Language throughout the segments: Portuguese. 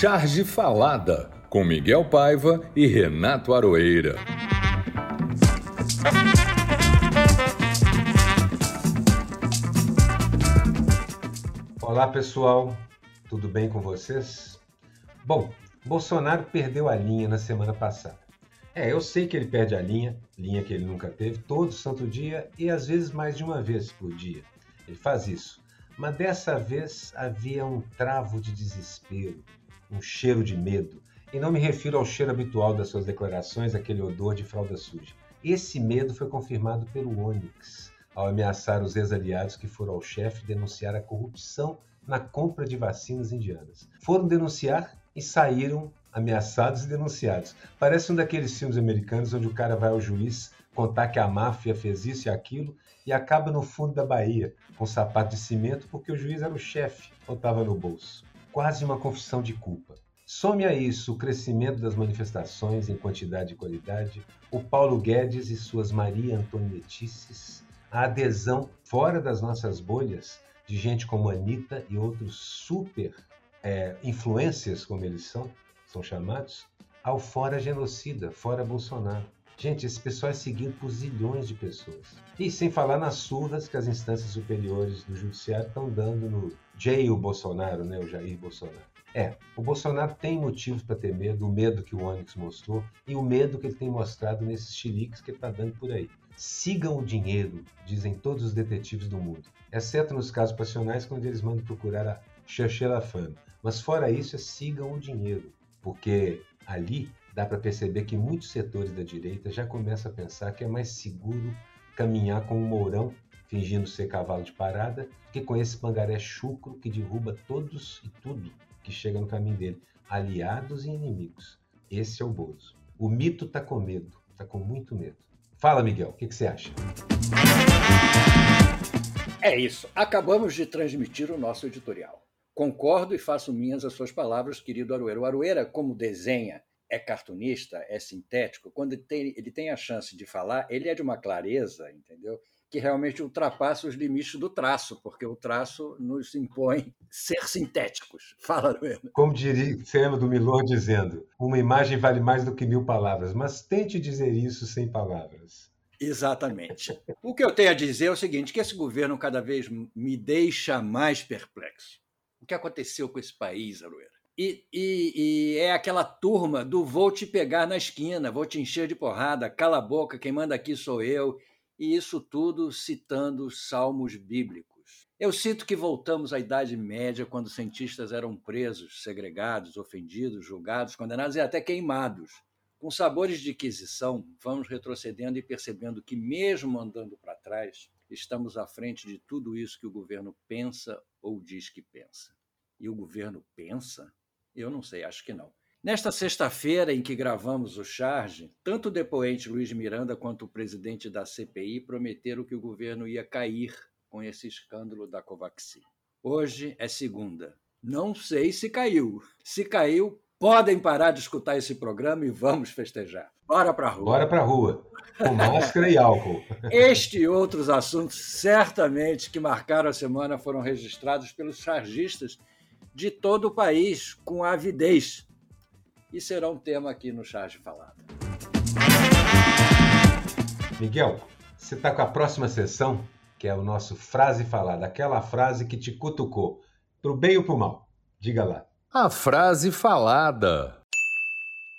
Charge Falada, com Miguel Paiva e Renato Aroeira. Olá pessoal, tudo bem com vocês? Bom, Bolsonaro perdeu a linha na semana passada. É, eu sei que ele perde a linha, linha que ele nunca teve, todo santo dia e às vezes mais de uma vez por dia. Ele faz isso. Mas dessa vez havia um travo de desespero, um cheiro de medo. E não me refiro ao cheiro habitual das suas declarações, aquele odor de fralda suja. Esse medo foi confirmado pelo Onyx, ao ameaçar os ex-aliados que foram ao chefe denunciar a corrupção na compra de vacinas indianas. Foram denunciar e saíram ameaçados e denunciados. Parece um daqueles filmes americanos onde o cara vai ao juiz contar que a máfia fez isso e aquilo e acaba no fundo da Bahia com sapato de cimento porque o juiz era o chefe ou estava no bolso. Quase uma confissão de culpa. Some a isso o crescimento das manifestações em quantidade e qualidade, o Paulo Guedes e suas Maria Antonietices, a adesão fora das nossas bolhas de gente como Anitta e outros super é, influências, como eles são, são chamados, ao fora genocida, fora Bolsonaro. Gente, esse pessoal é seguido por zilhões de pessoas. E sem falar nas surras que as instâncias superiores do judiciário estão dando no jail Bolsonaro, né, o Jair Bolsonaro. É, o Bolsonaro tem motivos para ter medo, o medo que o Onyx mostrou e o medo que ele tem mostrado nesses chiliques que ele está dando por aí. Sigam o dinheiro, dizem todos os detetives do mundo, exceto nos casos passionais, quando eles mandam procurar a fama. Mas fora isso, é sigam o dinheiro, porque ali dá para perceber que muitos setores da direita já começam a pensar que é mais seguro caminhar com o Mourão fingindo ser cavalo de parada que com esse pangaré chucro que derruba todos e tudo que chega no caminho dele, aliados e inimigos. Esse é o Bozo. O mito está com medo, está com muito medo. Fala, Miguel, o que, que você acha? É isso. Acabamos de transmitir o nosso editorial. Concordo e faço minhas as suas palavras, querido Arueira. O Arueira, como desenha, é cartunista, é sintético, quando ele tem, ele tem a chance de falar, ele é de uma clareza, entendeu? Que realmente ultrapassa os limites do traço, porque o traço nos impõe ser sintéticos. Fala, Arueira. Como diria, lembra do Milor dizendo, uma imagem vale mais do que mil palavras, mas tente dizer isso sem palavras. Exatamente. O que eu tenho a dizer é o seguinte, que esse governo cada vez me deixa mais perplexo o que aconteceu com esse país, Aroeira. E, e, e, é aquela turma do vou te pegar na esquina, vou te encher de porrada, cala a boca, quem manda aqui sou eu, e isso tudo citando salmos bíblicos. Eu cito que voltamos à Idade Média, quando cientistas eram presos, segregados, ofendidos, julgados, condenados e até queimados. Com sabores de inquisição, vamos retrocedendo e percebendo que, mesmo andando para trás, estamos à frente de tudo isso que o governo pensa ou diz que pensa. E o governo pensa? Eu não sei, acho que não. Nesta sexta-feira em que gravamos o charge, tanto o depoente Luiz Miranda quanto o presidente da CPI prometeram que o governo ia cair com esse escândalo da Covaxin. Hoje é segunda. Não sei se caiu. Se caiu, podem parar de escutar esse programa e vamos festejar. Bora para a rua. Bora para a rua. Com máscara e álcool. Este e outros assuntos, certamente, que marcaram a semana foram registrados pelos chargistas de todo o país com avidez. E será um tema aqui no Charge Falado. Miguel, você está com a próxima sessão, que é o nosso Frase Falada, aquela frase que te cutucou, pro bem ou pro mal. Diga lá. A frase falada.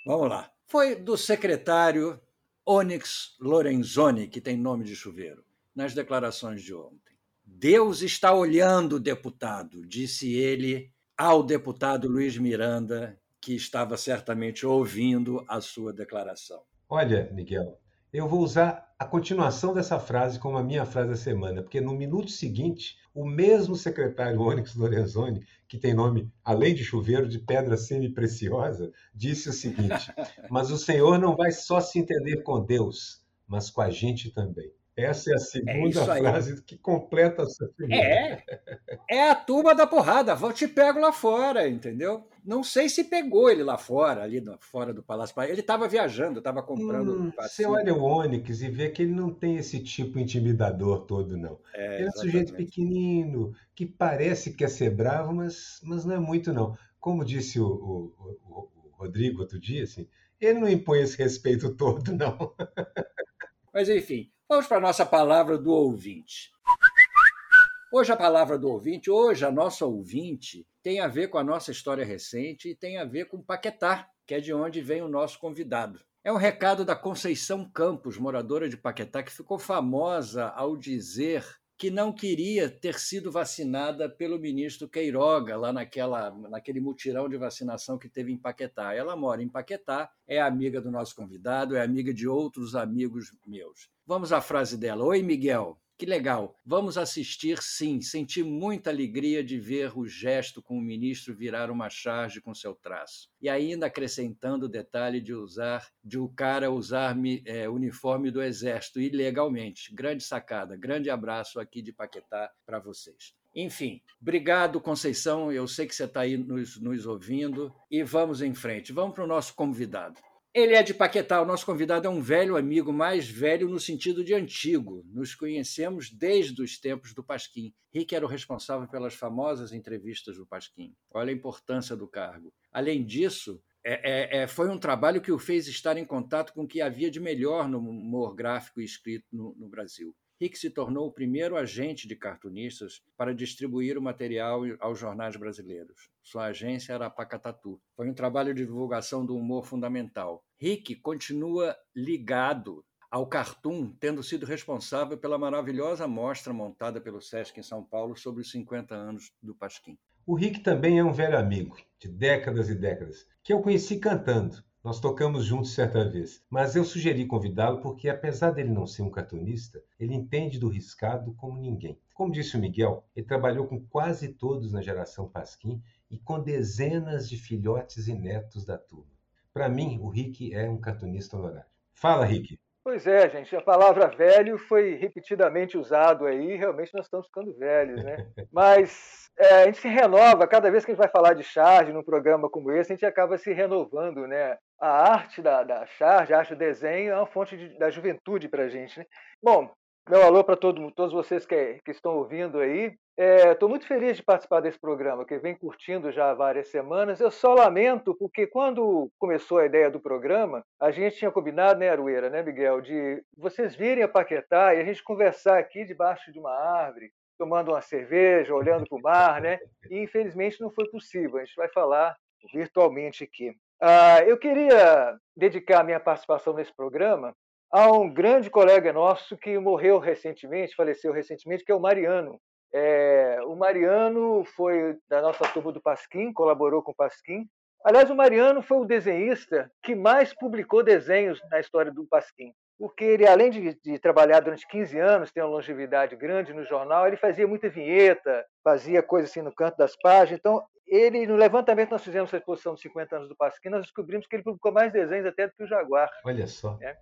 Vamos lá. Foi do secretário Onyx Lorenzoni, que tem nome de chuveiro, nas declarações de ontem. Deus está olhando, deputado, disse ele ao deputado Luiz Miranda, que estava certamente ouvindo a sua declaração. Olha, Miguel, eu vou usar a continuação dessa frase como a minha frase da semana, porque no minuto seguinte, o mesmo secretário Onyx Lorenzoni, que tem nome, além de chuveiro, de pedra semi-preciosa, disse o seguinte: Mas o Senhor não vai só se entender com Deus, mas com a gente também. Essa é a segunda é frase que completa a sua primeira. É, é a turma da porrada. Vou te pego lá fora, entendeu? Não sei se pegou ele lá fora, ali no, fora do Palácio. Ele estava viajando, estava comprando. Hum, você olha o Onyx e vê que ele não tem esse tipo intimidador todo, não. É, ele é um sujeito pequenino, que parece que quer ser bravo, mas, mas não é muito, não. Como disse o, o, o, o Rodrigo outro dia, assim, ele não impõe esse respeito todo, não. Mas, enfim, Vamos para a nossa palavra do ouvinte. Hoje a palavra do ouvinte, hoje a nossa ouvinte, tem a ver com a nossa história recente e tem a ver com Paquetá, que é de onde vem o nosso convidado. É um recado da Conceição Campos, moradora de Paquetá, que ficou famosa ao dizer que não queria ter sido vacinada pelo ministro Queiroga, lá naquela, naquele mutirão de vacinação que teve em Paquetá. Ela mora em Paquetá, é amiga do nosso convidado, é amiga de outros amigos meus. Vamos à frase dela. Oi, Miguel. Que legal. Vamos assistir, sim. Senti muita alegria de ver o gesto com o ministro virar uma charge com seu traço. E ainda acrescentando o detalhe de usar, de o cara usar é, uniforme do Exército ilegalmente. Grande sacada. Grande abraço aqui de Paquetá para vocês. Enfim, obrigado, Conceição. Eu sei que você está aí nos, nos ouvindo. E vamos em frente. Vamos para o nosso convidado. Ele é de Paquetá. O nosso convidado é um velho amigo, mais velho no sentido de antigo. Nos conhecemos desde os tempos do Pasquim. Rick era o responsável pelas famosas entrevistas do Pasquim. Olha a importância do cargo. Além disso, é, é, é, foi um trabalho que o fez estar em contato com o que havia de melhor no humor gráfico e escrito no, no Brasil. Rick se tornou o primeiro agente de cartunistas para distribuir o material aos jornais brasileiros. Sua agência era a Pacatatu. Foi um trabalho de divulgação do humor fundamental. Rick continua ligado ao Cartoon, tendo sido responsável pela maravilhosa mostra montada pelo Sesc em São Paulo sobre os 50 anos do Pasquim. O Rick também é um velho amigo, de décadas e décadas, que eu conheci cantando. Nós tocamos juntos certa vez, mas eu sugeri convidá-lo porque, apesar dele não ser um cartunista, ele entende do riscado como ninguém. Como disse o Miguel, ele trabalhou com quase todos na geração Pasquim e com dezenas de filhotes e netos da turma. Para mim, o Rick é um cartunista honorário. Fala, Rick. Pois é, gente, a palavra velho foi repetidamente usado aí, realmente nós estamos ficando velhos, né? Mas é, a gente se renova, cada vez que a gente vai falar de charge num programa como esse, a gente acaba se renovando, né? A arte da, da charge, a arte do desenho é uma fonte de, da juventude para a gente, né? Bom, meu alô para todo, todos vocês que, que, estão ouvindo aí. Estou é, muito feliz de participar desse programa, que vem curtindo já há várias semanas. Eu só lamento, porque quando começou a ideia do programa, a gente tinha combinado, né, Arueira, né, Miguel, de vocês virem a Paquetá e a gente conversar aqui debaixo de uma árvore, tomando uma cerveja, olhando para o mar, né? E infelizmente não foi possível. A gente vai falar virtualmente aqui. Ah, eu queria dedicar minha participação nesse programa a um grande colega nosso que morreu recentemente, faleceu recentemente, que é o Mariano. É, o Mariano foi da nossa turma do Pasquim, colaborou com o Pasquim. Aliás, o Mariano foi o desenhista que mais publicou desenhos na história do Pasquim, porque ele, além de, de trabalhar durante 15 anos, tem uma longevidade grande no jornal, ele fazia muita vinheta, fazia coisas assim no canto das páginas. Então, ele, no levantamento nós fizemos a exposição dos 50 anos do Pasquim, nós descobrimos que ele publicou mais desenhos até do que o Jaguar. Olha só. Né?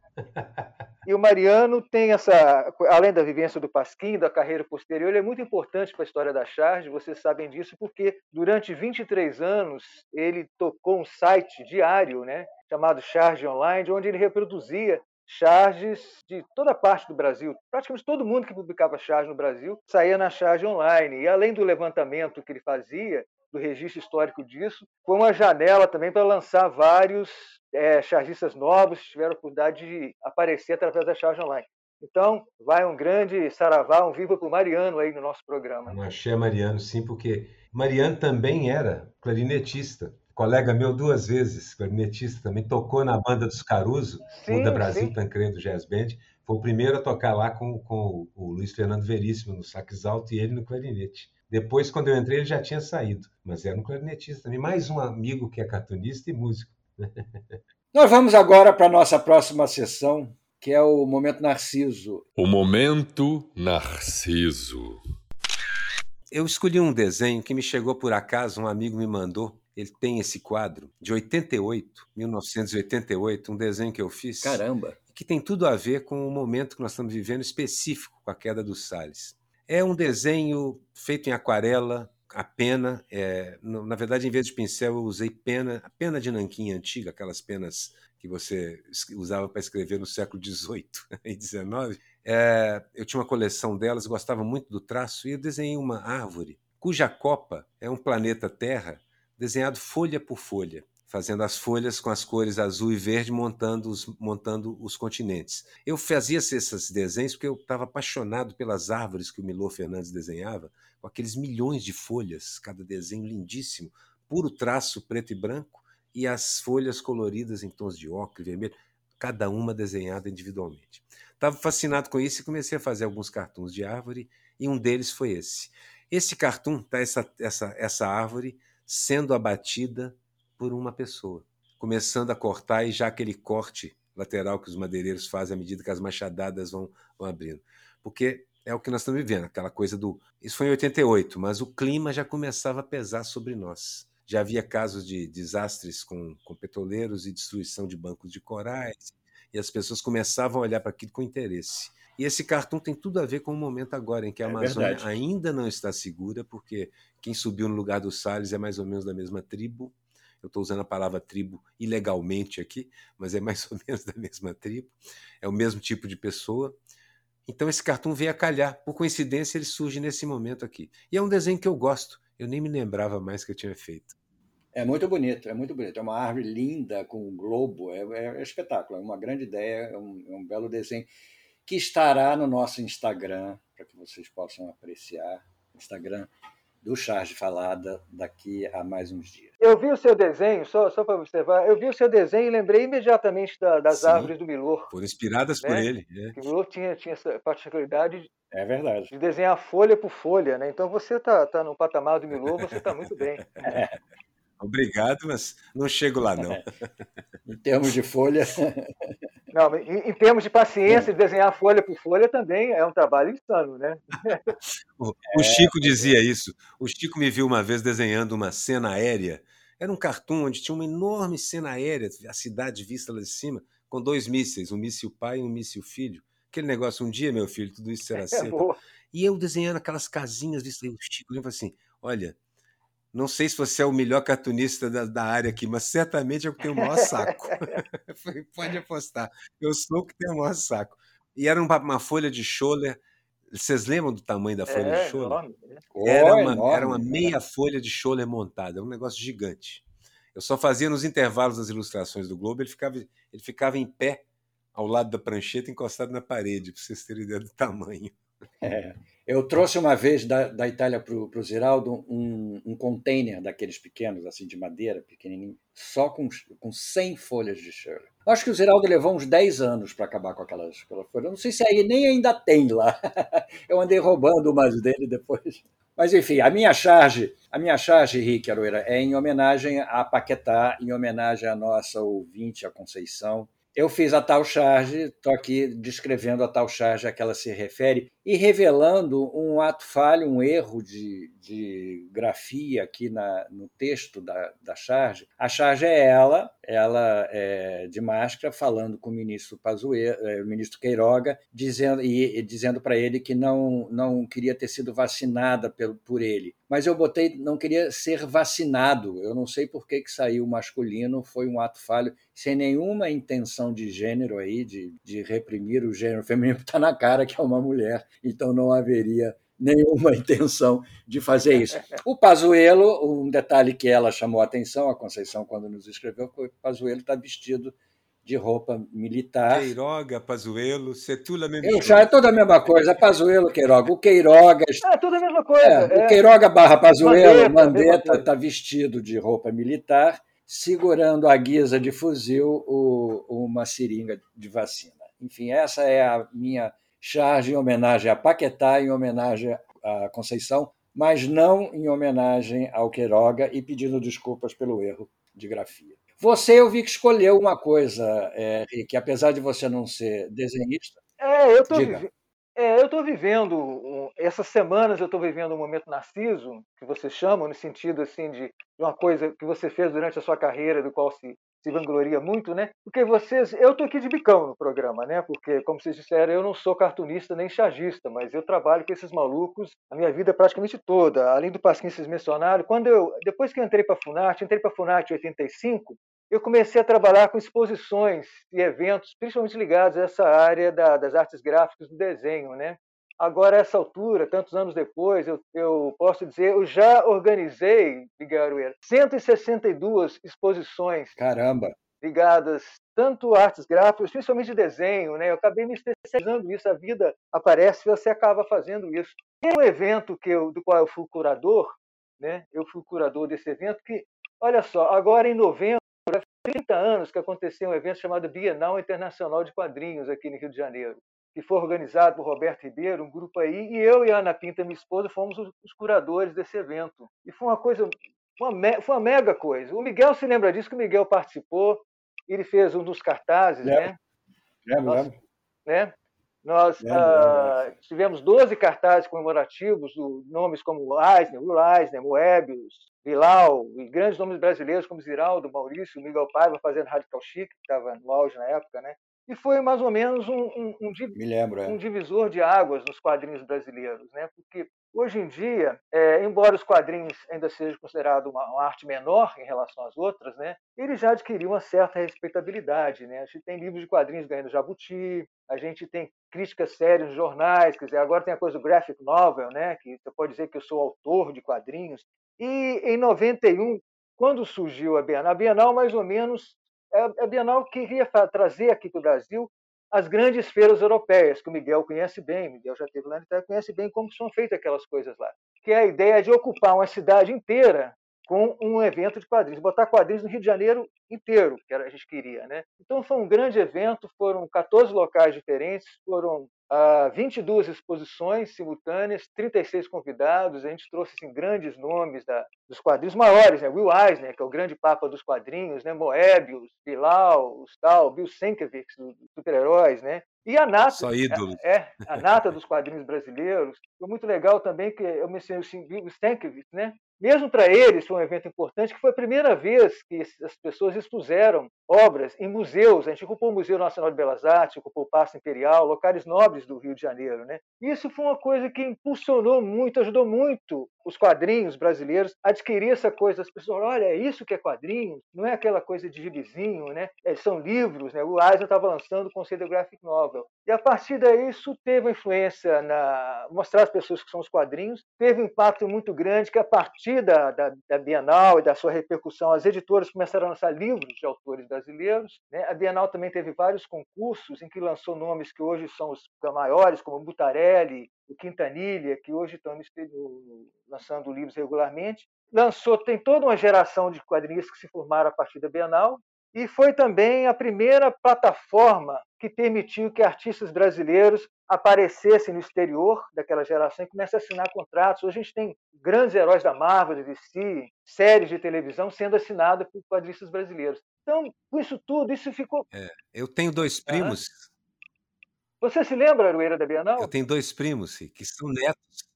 E o Mariano tem essa, além da vivência do Pasquim, da carreira posterior, ele é muito importante para a história da Charge, vocês sabem disso, porque durante 23 anos ele tocou um site diário, né, chamado Charge Online, onde ele reproduzia charges de toda parte do Brasil. Praticamente todo mundo que publicava charge no Brasil saía na charge online. E além do levantamento que ele fazia, do registro histórico disso. Foi uma janela também para lançar vários é, chargistas novos que tiveram a oportunidade de aparecer através da charge online. Então, vai um grande saravá, um viva para o Mariano aí no nosso programa. Um axé Mariano, sim, porque Mariano também era clarinetista. Colega meu duas vezes, clarinetista também, tocou na banda dos Caruso, sim, da Brasil sim. Tancredo Jazz Band. Foi o primeiro a tocar lá com, com o Luiz Fernando Veríssimo no sax alto e ele no clarinete. Depois, quando eu entrei, ele já tinha saído, mas era um clarinetista também. Mais um amigo que é cartunista e músico. Nós vamos agora para a nossa próxima sessão, que é o Momento Narciso. O Momento Narciso. Eu escolhi um desenho que me chegou por acaso, um amigo me mandou. Ele tem esse quadro de 88, 1988, um desenho que eu fiz. Caramba! que tem tudo a ver com o momento que nós estamos vivendo específico com a queda dos Salles. É um desenho feito em aquarela, a pena, é, na verdade, em vez de pincel, eu usei pena, a pena de nanquim antiga, aquelas penas que você usava para escrever no século XVIII e XIX. É, eu tinha uma coleção delas, gostava muito do traço, e eu desenhei uma árvore cuja copa é um planeta Terra desenhado folha por folha fazendo as folhas com as cores azul e verde, montando os, montando os continentes. Eu fazia esses desenhos porque eu estava apaixonado pelas árvores que o Milor Fernandes desenhava, com aqueles milhões de folhas, cada desenho lindíssimo, puro traço preto e branco, e as folhas coloridas em tons de ocre, vermelho, cada uma desenhada individualmente. Estava fascinado com isso e comecei a fazer alguns cartuns de árvore, e um deles foi esse. Esse cartoon está essa, essa, essa árvore sendo abatida por uma pessoa, começando a cortar e já aquele corte lateral que os madeireiros fazem à medida que as machadadas vão, vão abrindo. Porque é o que nós estamos vivendo, aquela coisa do. Isso foi em 88, mas o clima já começava a pesar sobre nós. Já havia casos de desastres com, com petroleiros e destruição de bancos de corais, e as pessoas começavam a olhar para aquilo com interesse. E esse cartão tem tudo a ver com o momento agora em que a é Amazônia verdade. ainda não está segura, porque quem subiu no lugar dos Salles é mais ou menos da mesma tribo, eu estou usando a palavra tribo ilegalmente aqui, mas é mais ou menos da mesma tribo, é o mesmo tipo de pessoa. Então esse cartoon veio a calhar. Por coincidência, ele surge nesse momento aqui. E é um desenho que eu gosto. Eu nem me lembrava mais que eu tinha feito. É muito bonito, é muito bonito. É uma árvore linda com um globo, é, é, é espetáculo, é uma grande ideia, é um, é um belo desenho que estará no nosso Instagram, para que vocês possam apreciar. Instagram do Charge Falada daqui a mais uns dias. Eu vi o seu desenho, só, só para observar, eu vi o seu desenho e lembrei imediatamente da, das Sim, árvores do Milor. Foram inspiradas né? por ele. É. O Milor tinha, tinha essa particularidade é verdade. de desenhar folha por folha, né? Então você está tá no patamar do Milor, você está muito bem. É. Obrigado, mas não chego lá, não. em termos de folha. Não, em, em termos de paciência, de desenhar folha por folha também é um trabalho insano, né? o, o Chico dizia isso. O Chico me viu uma vez desenhando uma cena aérea. Era um cartoon onde tinha uma enorme cena aérea, a cidade vista lá de cima, com dois mísseis, um míssil pai e um míssil filho. Aquele negócio, um dia, meu filho, tudo isso será é, cedo. E eu desenhando aquelas casinhas, o Chico lembra assim: olha, não sei se você é o melhor cartunista da, da área aqui, mas certamente é o que tem o maior saco. Pode apostar. Eu sou o que tem o maior saco. E era uma, uma folha de Scholler. Vocês lembram do tamanho da folha é, de Scholler? Né? Era uma, enorme, era uma meia folha de Scholler montada, era um negócio gigante. Eu só fazia nos intervalos das ilustrações do Globo, ele ficava, ele ficava em pé ao lado da prancheta, encostado na parede, para vocês terem ideia do tamanho. É. Eu trouxe uma vez da, da Itália para o Ziraldo um, um container daqueles pequenos, assim, de madeira, pequenininho, só com, com 100 folhas de Shirley. Acho que o Ziraldo levou uns 10 anos para acabar com aquelas, aquelas folhas. Não sei se aí nem ainda tem lá. Eu andei roubando umas dele depois. Mas enfim, a minha charge, a minha charge, Rick Aroeira, é em homenagem a Paquetá, em homenagem à nossa ouvinte, a Conceição, eu fiz a tal charge, estou aqui descrevendo a tal charge a que ela se refere e revelando um ato falho, um erro de, de grafia aqui na, no texto da, da charge. A charge é ela, ela é de máscara, falando com o ministro Pazuello, é, o ministro Queiroga, dizendo, e, e dizendo para ele que não, não queria ter sido vacinada por, por ele. Mas eu botei, não queria ser vacinado. Eu não sei por que, que saiu masculino, foi um ato falho, sem nenhuma intenção de gênero aí, de, de reprimir o gênero feminino, está na cara que é uma mulher então não haveria nenhuma intenção de fazer isso. O Pazuello, um detalhe que ela chamou a atenção, a Conceição, quando nos escreveu, foi que o Pazuello está vestido de roupa militar. Queiroga, Pazuello, c'est tout a mesma coisa. É toda a mesma coisa, Pazuello, Queiroga. O Queiroga... É tudo a mesma coisa. É, é. O Queiroga barra Pazuello, Mandetta está vestido de roupa militar, segurando à guisa de fuzil o, uma seringa de vacina. Enfim, essa é a minha charge em homenagem a Paquetá, em homenagem à Conceição, mas não em homenagem ao Queiroga e pedindo desculpas pelo erro de grafia. Você, eu vi que escolheu uma coisa, é, Rick, apesar de você não ser desenhista. É, eu estou é, vivendo, essas semanas eu estou vivendo um momento narciso, que você chama, no sentido assim de uma coisa que você fez durante a sua carreira, do qual se se vangloria muito, né? Porque vocês, eu tô aqui de bicão no programa, né? Porque como vocês disseram, eu não sou cartunista nem chargista, mas eu trabalho com esses malucos a minha vida praticamente toda. Além do Pasquim vocês mencionaram, quando eu depois que eu entrei para a Funarte, entrei para a Funarte em 85, eu comecei a trabalhar com exposições e eventos, principalmente ligados a essa área da, das artes gráficas do desenho, né? Agora, a essa altura, tantos anos depois, eu, eu posso dizer, eu já organizei, Miguel Arueira, 162 exposições. Caramba! Ligadas tanto a artes gráficas, principalmente de desenho, né? Eu acabei me especializando nisso, a vida aparece e você acaba fazendo isso. Tem um evento que eu, do qual eu fui curador, né? Eu fui curador desse evento que, olha só, agora em novembro, 30 anos que aconteceu um evento chamado Bienal Internacional de Quadrinhos aqui no Rio de Janeiro que foi organizado por Roberto Ribeiro, um grupo aí, e eu e a Ana Pinta, minha esposa, fomos os, curadores desse evento. E foi uma coisa, uma, foi uma mega coisa. O Miguel se lembra disso, que o Miguel participou, ele fez um dos cartazes, lembra. né? Lembra, Nós, né? Nós uh, tivemos 12 cartazes comemorativos, nomes como Eisner, Will Eisner, Moebius, Bilal, e grandes nomes brasileiros como Ziraldo, Maurício, Miguel Paiva fazendo Radical Chic, que estava no auge na época, né? E foi mais ou menos um, um, um, lembro, é. um, divisor de águas nos quadrinhos brasileiros, né? Porque hoje em dia, é, embora os quadrinhos ainda sejam considerados uma, uma, arte menor em relação às outras, né? Ele já adquiriu uma certa respeitabilidade, né? A gente tem livros de quadrinhos ganhando jabuti, a gente tem críticas sérias nos jornais, quer dizer, agora tem a coisa do graphic novel, né? Que você pode dizer que eu sou autor de quadrinhos. E em 91, quando surgiu a Bienal, a Bienal mais ou menos a Bienal queria trazer aqui para o Brasil as grandes feiras europeias, que o Miguel conhece bem, o Miguel já esteve lá, então conhece bem como são feitas aquelas coisas lá. Que é a ideia de ocupar uma cidade inteira com um evento de quadrinhos, botar quadrinhos no Rio de Janeiro inteiro, que a gente queria. Né? Então foi um grande evento, foram 14 locais diferentes, foram uh, 22 exposições simultâneas, 36 convidados, a gente trouxe assim, grandes nomes da, dos quadrinhos maiores, né? Will Eisner, que é o grande papa dos quadrinhos, né? Moebius, Bilal, tal, Bill Sienkiewicz, dos super-heróis, né? E a nata, Só ídolos. É, é, a nata dos quadrinhos brasileiros. Foi muito legal também que eu mencionei o Sienkiewicz, né? Mesmo para eles foi um evento importante, que foi a primeira vez que as pessoas expuseram obras em museus. A gente ocupou o Museu Nacional de Belas Artes, ocupou o Paço Imperial, locais nobres do Rio de Janeiro. Né? Isso foi uma coisa que impulsionou muito, ajudou muito os quadrinhos brasileiros a adquirir essa coisa. As pessoas, olha, é isso que é quadrinho, não é aquela coisa de gibizinho, né? É, são livros. Né? O Eisner estava lançando o conceito de graphic novel. E a partir daí isso teve influência na mostrar às pessoas que são os quadrinhos, teve um impacto muito grande que a partir da, da, da Bienal e da sua repercussão, as editoras começaram a lançar livros de autores brasileiros. Né? A Bienal também teve vários concursos em que lançou nomes que hoje são os maiores, como Butarelli, o Quintanilha, que hoje estão lançando livros regularmente. Lançou, tem toda uma geração de quadrinistas que se formaram a partir da Bienal, e foi também a primeira plataforma que permitiu que artistas brasileiros aparecessem no exterior daquela geração e começassem a assinar contratos. Hoje a gente tem grandes heróis da Marvel, da DC, séries de televisão sendo assinadas por quadristas brasileiros. Então, com isso tudo, isso ficou. É, eu tenho dois primos. Você se lembra, Arueira, da Bienal? Eu tenho dois primos que são netos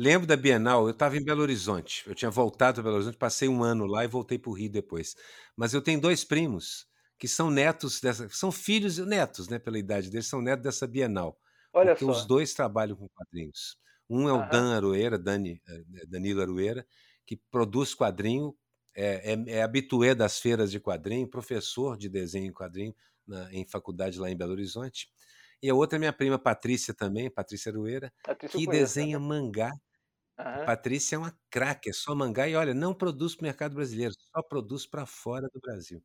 Lembro da Bienal, eu estava em Belo Horizonte. Eu tinha voltado para Belo Horizonte, passei um ano lá e voltei para o Rio depois. Mas eu tenho dois primos que são netos dessa, são filhos netos, né, pela idade deles, são netos dessa Bienal. Olha porque só. os dois trabalham com quadrinhos. Um é o Aham. Dan Aroeira, Dani, eh, Danilo Aroeira, que produz quadrinho, é, é, é habitué das feiras de quadrinho, professor de desenho em quadrinho na, em faculdade lá em Belo Horizonte. E a outra é minha prima Patrícia também, Patrícia Aroeira, Patrícia que conheço, desenha né? mangá Aham. Patrícia é uma craque, é só mangá e olha, não produz para o mercado brasileiro, só produz para fora do Brasil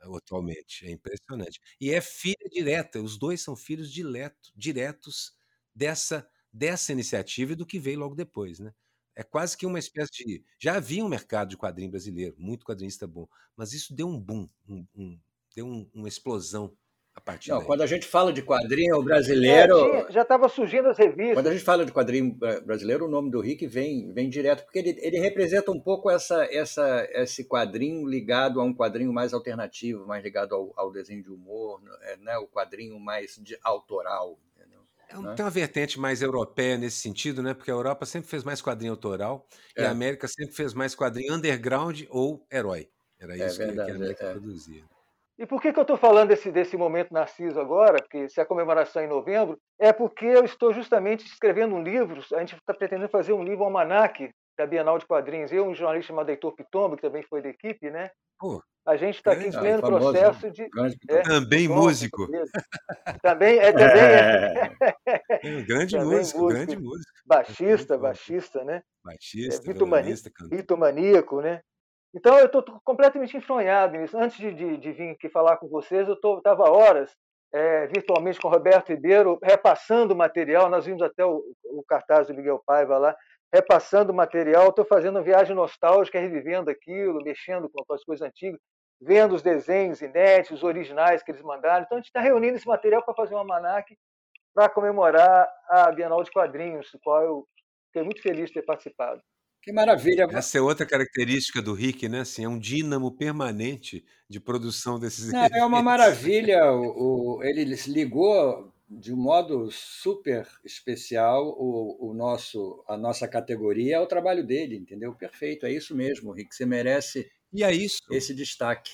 atualmente. É impressionante. E é filha direta, os dois são filhos direto, diretos dessa, dessa iniciativa e do que veio logo depois, né? É quase que uma espécie de. Já havia um mercado de quadrinho brasileiro, muito quadrinista bom, mas isso deu um boom, um, um, deu um, uma explosão a partir Não, daí. quando a gente fala de quadrinho brasileiro. É, já estava surgindo as revistas. Quando a gente fala de quadrinho brasileiro, o nome do Rick vem, vem direto, porque ele, ele representa um pouco essa, essa, esse quadrinho ligado a um quadrinho mais alternativo, mais ligado ao, ao desenho de humor, é, né? o quadrinho mais de, autoral. É né? Tem uma vertente mais europeia nesse sentido, né? Porque a Europa sempre fez mais quadrinho autoral é. e a América sempre fez mais quadrinho underground ou herói. Era isso é verdade, que, a América é. produzia. E por que, que eu estou falando desse, desse momento Narciso agora? Porque se a comemoração é em novembro, é porque eu estou justamente escrevendo um livro. A gente está pretendendo fazer um livro, um almanac da Bienal de Quadrinhos. Eu, um jornalista chamado Heitor Pitombo, que também foi da equipe, né? Pô, a gente está aqui em pleno famoso, processo de. É, também músico. Também é também é. é. grande também músico, músico, grande músico. Baixista, baixista, né? Baixista, é, vitomaníaco, né? Então eu estou completamente enfronhado nisso. Antes de, de, de, vir aqui falar com vocês, eu estava horas é, virtualmente com o Roberto Ribeiro, repassando o material. Nós vimos até o, o cartaz do Miguel Paiva lá, repassando o material. Estou fazendo uma viagem nostálgica, revivendo aquilo, mexendo com as coisas antigas, vendo os desenhos inéditos, originais que eles mandaram. Então a gente está reunindo esse material para fazer um almanac para comemorar a Bienal de Quadrinhos, do qual eu fiquei muito feliz de ter participado. Que maravilha. Essa é outra característica do Rick, né? Assim, é um dínamo permanente de produção desses Não, É uma maravilha. O, o, ele ligou de um modo super especial o, o, nosso, a nossa categoria ao trabalho dele, entendeu? Perfeito, é isso mesmo, Rick. Você merece e é isso. esse destaque.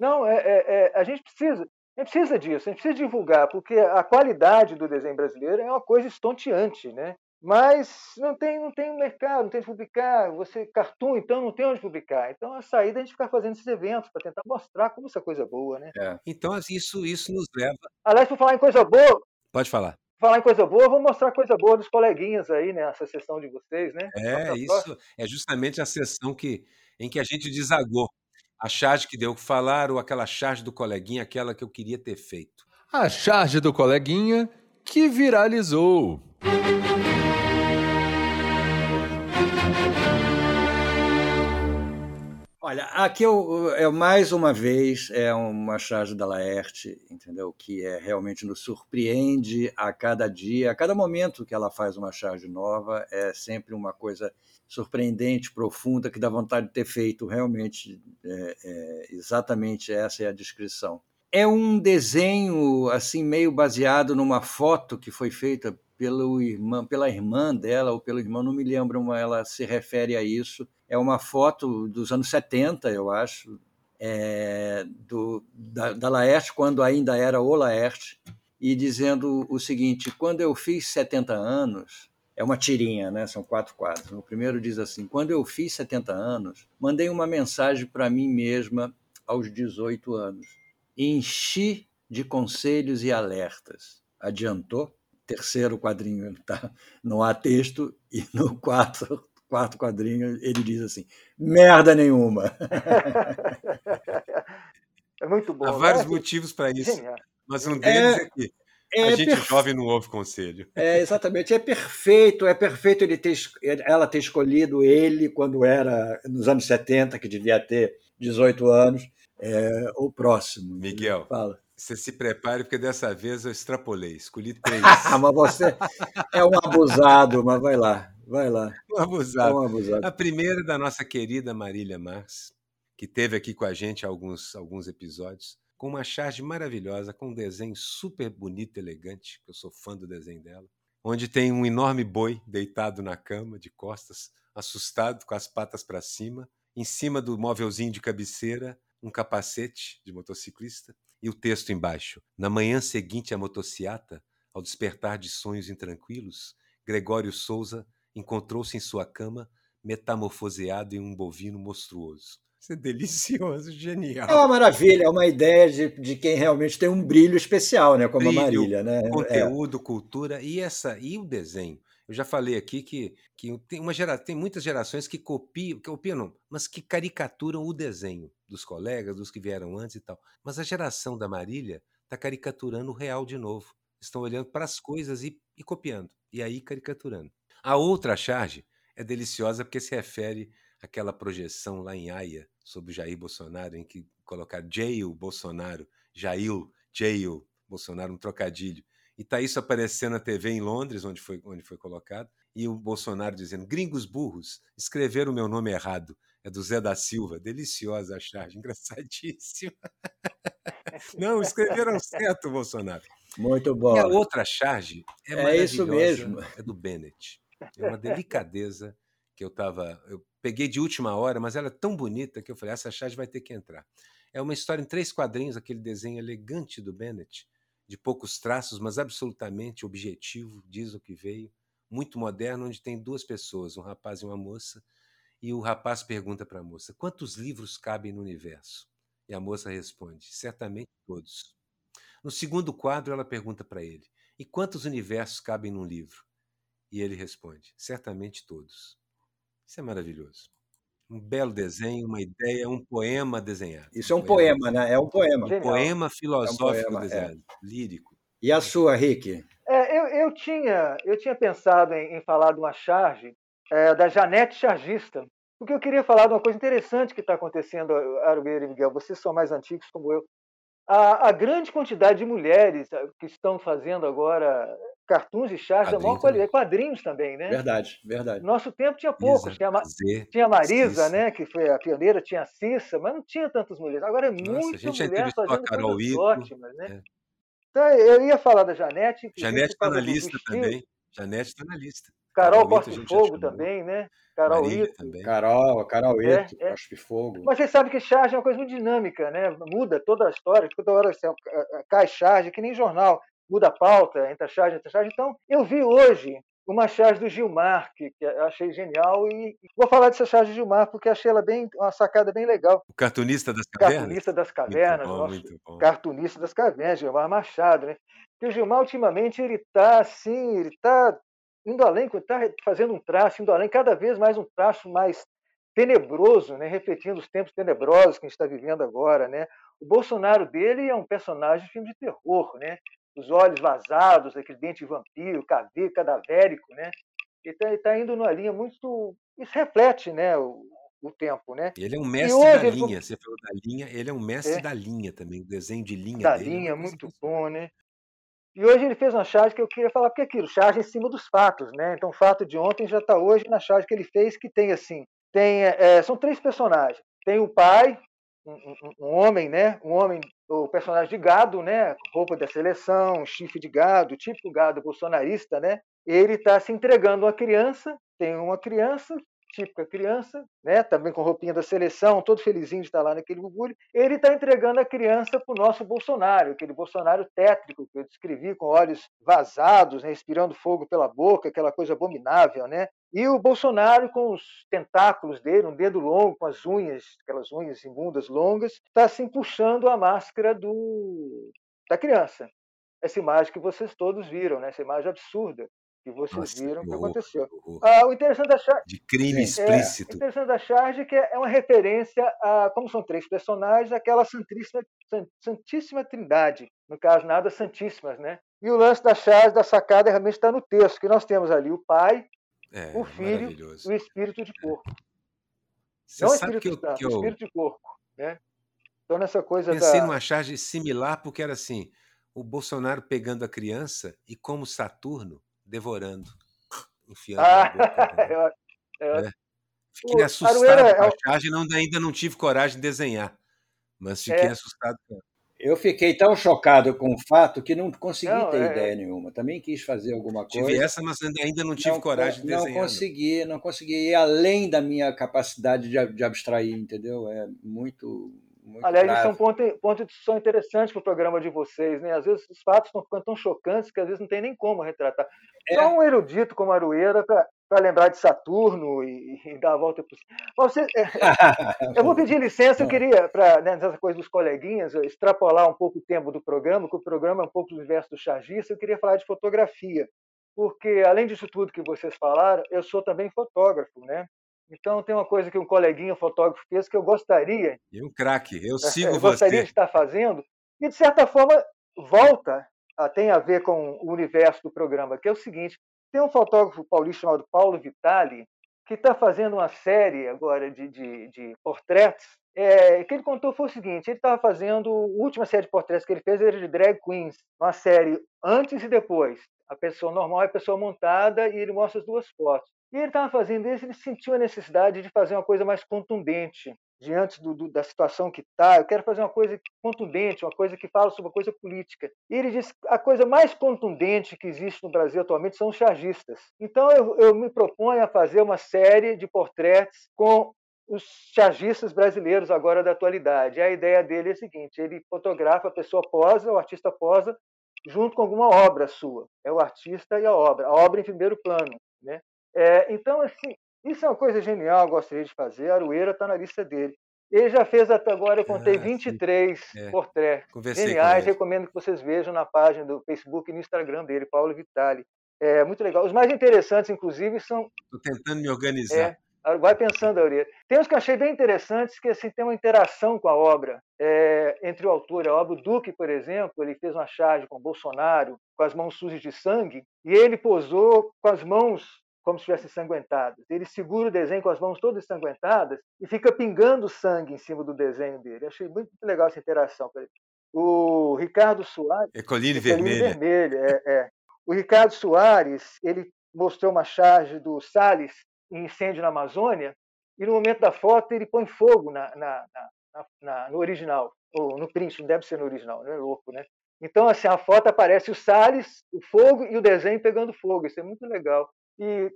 Não, é, é, é, a gente precisa. A gente precisa disso, a gente precisa divulgar, porque a qualidade do desenho brasileiro é uma coisa estonteante, né? Mas não tem, não tem mercado, não tem onde publicar. Você cartoon, então não tem onde publicar. Então a saída é a gente ficar fazendo esses eventos para tentar mostrar como essa coisa é boa, né? É. Então assim, isso, isso nos leva. Aliás, por falar em coisa boa. Pode falar. Falar em coisa boa, vou mostrar coisa boa dos coleguinhas aí, né? Essa sessão de vocês, né? É, isso é justamente a sessão que, em que a gente desagou. A charge que deu que falar ou aquela charge do coleguinha, aquela que eu queria ter feito. A charge do coleguinha que viralizou. Olha, aqui eu, é mais uma vez é uma charge da Laerte, entendeu? Que é realmente nos surpreende a cada dia, a cada momento que ela faz uma charge nova, é sempre uma coisa surpreendente, profunda, que dá vontade de ter feito. Realmente, é, é, exatamente essa é a descrição. É um desenho assim meio baseado numa foto que foi feita pelo irmã, pela irmã dela ou pelo irmão, não me lembro, mas ela se refere a isso. É uma foto dos anos 70, eu acho, é, do, da, da Laerte, quando ainda era o Laerte, e dizendo o seguinte: quando eu fiz 70 anos, é uma tirinha, né? são quatro quadros. O primeiro diz assim: quando eu fiz 70 anos, mandei uma mensagem para mim mesma aos 18 anos. Enchi de conselhos e alertas. Adiantou? terceiro quadrinho tá, não há texto, e no quarto, quarto quadrinho ele diz assim: merda nenhuma. É muito bom. Há né? vários motivos para isso. Genial. Mas um deles é, é que é a gente perfe... jovem não ouve conselho. É, exatamente. É perfeito, é perfeito ele ter, ela ter escolhido ele quando era nos anos 70, que devia ter 18 anos, é, o próximo. Miguel, fala. Você se prepare, porque dessa vez eu extrapolei, escolhi três. mas você é um abusado, mas vai lá, vai lá. Um abusado. Um abusado. A primeira da nossa querida Marília Marx, que teve aqui com a gente alguns, alguns episódios, com uma charge maravilhosa, com um desenho super bonito e elegante, que eu sou fã do desenho dela, onde tem um enorme boi deitado na cama, de costas, assustado, com as patas para cima, em cima do móvelzinho de cabeceira, um capacete de motociclista e o texto embaixo. Na manhã seguinte à motociata, ao despertar de sonhos intranquilos, Gregório Souza encontrou-se em sua cama, metamorfoseado em um bovino monstruoso. Isso é delicioso, genial. É uma maravilha, é uma ideia de, de quem realmente tem um brilho especial, né? Como brilho, a Marília, né? Conteúdo, é. cultura e essa e o desenho. Eu já falei aqui que, que tem, uma gera, tem muitas gerações que copiam, que copiam não, mas que caricaturam o desenho dos colegas, dos que vieram antes e tal. Mas a geração da Marília está caricaturando o real de novo. Estão olhando para as coisas e, e copiando, e aí caricaturando. A outra charge é deliciosa porque se refere àquela projeção lá em Haia sobre o Jair Bolsonaro, em que colocar Jail Bolsonaro, Jair, Jail Bolsonaro, um trocadilho. E está isso aparecendo na TV em Londres, onde foi, onde foi colocado, e o Bolsonaro dizendo: gringos burros, escreveram o meu nome errado. É do Zé da Silva. Deliciosa a charge, engraçadíssima. Não, escreveram certo, Bolsonaro. Muito bom. E a outra charge é, é isso mesmo. É do Bennett. É uma delicadeza que eu estava. Eu peguei de última hora, mas ela é tão bonita que eu falei: essa charge vai ter que entrar. É uma história em três quadrinhos, aquele desenho elegante do Bennett, de poucos traços, mas absolutamente objetivo, diz o que veio, muito moderno, onde tem duas pessoas, um rapaz e uma moça, e o rapaz pergunta para a moça: quantos livros cabem no universo? E a moça responde: certamente todos. No segundo quadro, ela pergunta para ele: e quantos universos cabem num livro? E ele responde: certamente todos. Isso é maravilhoso. Um belo desenho, uma ideia, um poema desenhado. Isso é um poema, né? É um poema. Um poema filosófico é um poema, desenhado, é. lírico. E a sua, Rick? É, eu, eu, tinha, eu tinha pensado em, em falar de uma charge é, da Janete Chargista, porque eu queria falar de uma coisa interessante que está acontecendo, Arueira e Miguel. Vocês são mais antigos como eu. A, a, grande quantidade de mulheres eh, que estão fazendo agora cartoons e charges da maior qualidade, quadrinhos também, né? Verdade, verdade. Nosso tempo tinha poucos, tinha, tinha a Marisa, Cissa. né, que foi a pioneira, tinha a Cissa, mas não tinha tantas mulheres. Agora é muita mulher fazendo coisas ótimas, né? É. Então eu ia falar da Janete. Janete está na lista também. Janete está na lista. Carol Costa de Fogo também, né? Carol Marília Ito. Também. Carol, Carol é, Ito, é, é. Fogo. Mas vocês sabem que charge é uma coisa muito dinâmica, né? Muda toda a história, toda hora assim, cai charge, que nem jornal. Muda a pauta, entra charge, entra charge. Então, eu vi hoje uma charge do Gilmar, que, achei genial, e vou falar dessa charge do Gilmar, porque achei ela bem, uma sacada bem legal. O cartunista das cavernas? Cartunista das cavernas, muito bom, muito bom. cartunista das cavernas, Gilmar Machado, né? E o Gilmar, ultimamente, ele está assim, ele está indo além, está fazendo um traço, indo além, cada vez mais um traço mais tenebroso, né? refletindo os tempos tenebrosos que a gente está vivendo agora. Né? O Bolsonaro dele é um personagem de filme de terror, né? Os olhos vazados, aquele dente vampiro, caveiro, cadavérico. Né? Ele está tá indo numa linha muito. Isso reflete né? o, o tempo, né? Ele é um mestre da ele... linha. Você falou da linha, ele é um mestre é. da linha também, o desenho de linha da dele. Da é linha, muito bom, né? E hoje ele fez uma charge que eu queria falar, porque é aquilo, charge em cima dos fatos, né? Então o fato de ontem já está hoje na charge que ele fez, que tem assim, tem, é, são três personagens. Tem o pai, um, um, homem, né? Um homem, o personagem de gado, né? Roupa da seleção, chifre de gado, típico gado bolsonarista, né? Ele está se entregando a uma criança, tem uma criança típica criança, né? também com roupinha da seleção, todo felizinho de estar lá naquele bugulho, ele está entregando a criança para o nosso Bolsonaro, aquele Bolsonaro tétrico que eu descrevi, com olhos vazados, né? respirando fogo pela boca, aquela coisa abominável, né? E o Bolsonaro, com os tentáculos dele, um dedo longo, com as unhas, aquelas unhas imundas longas, está assim puxando a máscara do... da criança. Essa imagem que vocês todos viram, né? essa imagem absurda que vocês Nossa, viram que aconteceu. Ah, o interessante da charge. De crime explícito. É, o interessante da charge é que é uma referência a, como são três personagens, aquela Santíssima, Santíssima Trindade. No caso, nada Santíssimas, né? E o lance da charge, da sacada, realmente está no texto, que nós temos ali o Pai, é, o Filho e o Espírito de Porco. Você Não o Espírito que eu, Santo, que eu... o Espírito de Porco. Né? Então, nessa coisa Pensei da... numa charge similar, porque era assim, o Bolsonaro pegando a criança e como Saturno devorando, enfiando ah, na boca. Né? Eu, eu, é. Fiquei assustado Arueira, com a charge, não, ainda não tive coragem de desenhar, mas fiquei é. assustado. Eu fiquei tão chocado com o fato que não consegui não, ter é... ideia nenhuma. Também quis fazer alguma coisa. Tive essa, mas ainda não tive não, coragem de desenhar. Não consegui, não consegui ir além da minha capacidade de, de abstrair, entendeu? É muito muito Aliás, grave. isso é um ponto, ponto de discussão interessante para o programa de vocês. Né? Às vezes os fatos estão ficando tão chocantes que às vezes não tem nem como retratar. É. Só um erudito como Arueira para lembrar de Saturno e, e, dar a volta por cima. É, eu vou pedir licença, eu queria, para né, nessa coisa dos coleguinhas, extrapolar um pouco o tempo do programa, que o programa é um pouco do universo do chargista, eu queria falar de fotografia. Porque, além disso tudo que vocês falaram, eu sou também fotógrafo, né? Então, tem uma coisa que um coleguinha fotógrafo fez que eu gostaria. E um craque, eu sigo eu gostaria você. de estar fazendo, e de certa forma volta, a, tem a ver com o universo do programa, que é o seguinte: tem um fotógrafo paulista chamado Paulo Vitali, que está fazendo uma série agora de, de, de portretos. É, que ele contou foi o seguinte: ele estava fazendo a última série de portretos que ele fez era de drag queens, uma série antes e depois. A pessoa normal e a pessoa montada, e ele mostra as duas fotos. E ele estava fazendo isso, ele sentiu a necessidade de fazer uma coisa mais contundente. diante do, do, da situação que está, eu quero fazer uma coisa contundente, uma coisa que fala sobre uma coisa política. E ele disse a coisa mais contundente que existe no Brasil atualmente são os chargistas. Então eu, eu me proponho a fazer uma série de portretes com os chargistas brasileiros agora da atualidade. A ideia dele é a seguinte: ele fotografa a pessoa posa, o artista posa, junto com alguma obra sua. É o artista e a obra, a obra em primeiro plano. Né? É, então, assim, isso é uma coisa genial, eu gostaria de fazer. A Aroeira está na lista dele. Ele já fez até agora, eu contei ah, 23 é. portréis geniais. Recomendo que vocês vejam na página do Facebook e no Instagram dele, Paulo Vitali. É muito legal. Os mais interessantes, inclusive, são. Estou tentando me organizar. É, vai pensando, Aurelia. Tem uns que eu achei bem interessantes, que assim, tem uma interação com a obra é, entre o autor e a obra. O Duque, por exemplo, ele fez uma charge com Bolsonaro, com as mãos sujas de sangue, e ele posou com as mãos como se estivessem ensanguentadas. Ele segura o desenho com as mãos todas ensanguentadas e fica pingando sangue em cima do desenho dele. Eu achei muito legal essa interação. O Ricardo Soares. É coline vermelha. vermelha é, é. O Ricardo Soares ele mostrou uma charge do Salles em incêndio na Amazônia e no momento da foto ele põe fogo na, na, na, na no original ou no print, não deve ser no original, não é louco, né? Então, assim, a foto aparece o Salles, o fogo e o desenho pegando fogo. Isso é muito legal. E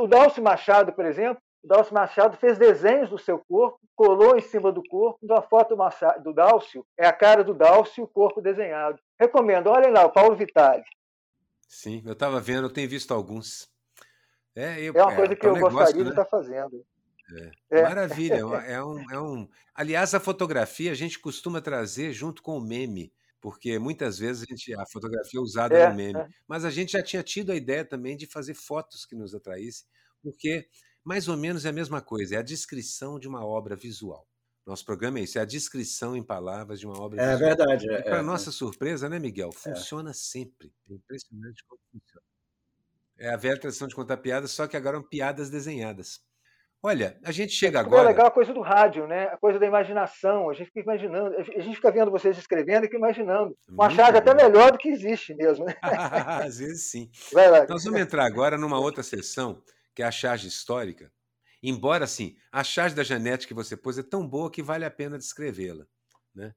o Dalcio Machado, por exemplo, o Dalcio Machado fez desenhos do seu corpo, colou em cima do corpo. Então, a foto do Dalcio é a cara do Dalcio e o corpo desenhado. Recomendo, olhem lá, o Paulo Vitali. Sim, eu estava vendo, eu tenho visto alguns. É, eu, é uma coisa é, que é eu negócio, gostaria né? de estar tá fazendo. É. É. Maravilha, é um, é um. Aliás, a fotografia a gente costuma trazer junto com o meme porque muitas vezes a, gente, a fotografia é usada é, no meme. É. Mas a gente já tinha tido a ideia também de fazer fotos que nos atraíssem, porque mais ou menos é a mesma coisa, é a descrição de uma obra visual. Nosso programa é isso, é a descrição em palavras de uma obra é visual. Verdade, é verdade. Para nossa surpresa, né, Miguel? É. Funciona sempre. É impressionante como funciona. É a velha tradição de contar piadas, só que agora são piadas desenhadas. Olha, a gente chega agora. É legal a coisa do rádio, né? A coisa da imaginação. A gente fica imaginando, a gente fica vendo vocês escrevendo e fica imaginando. Uma charge até melhor do que existe mesmo. Né? Às vezes sim. Vai lá. Nós vamos entrar agora numa outra sessão, que é a charge histórica. Embora, assim, a charge da Janete que você pôs é tão boa que vale a pena descrevê-la. Né?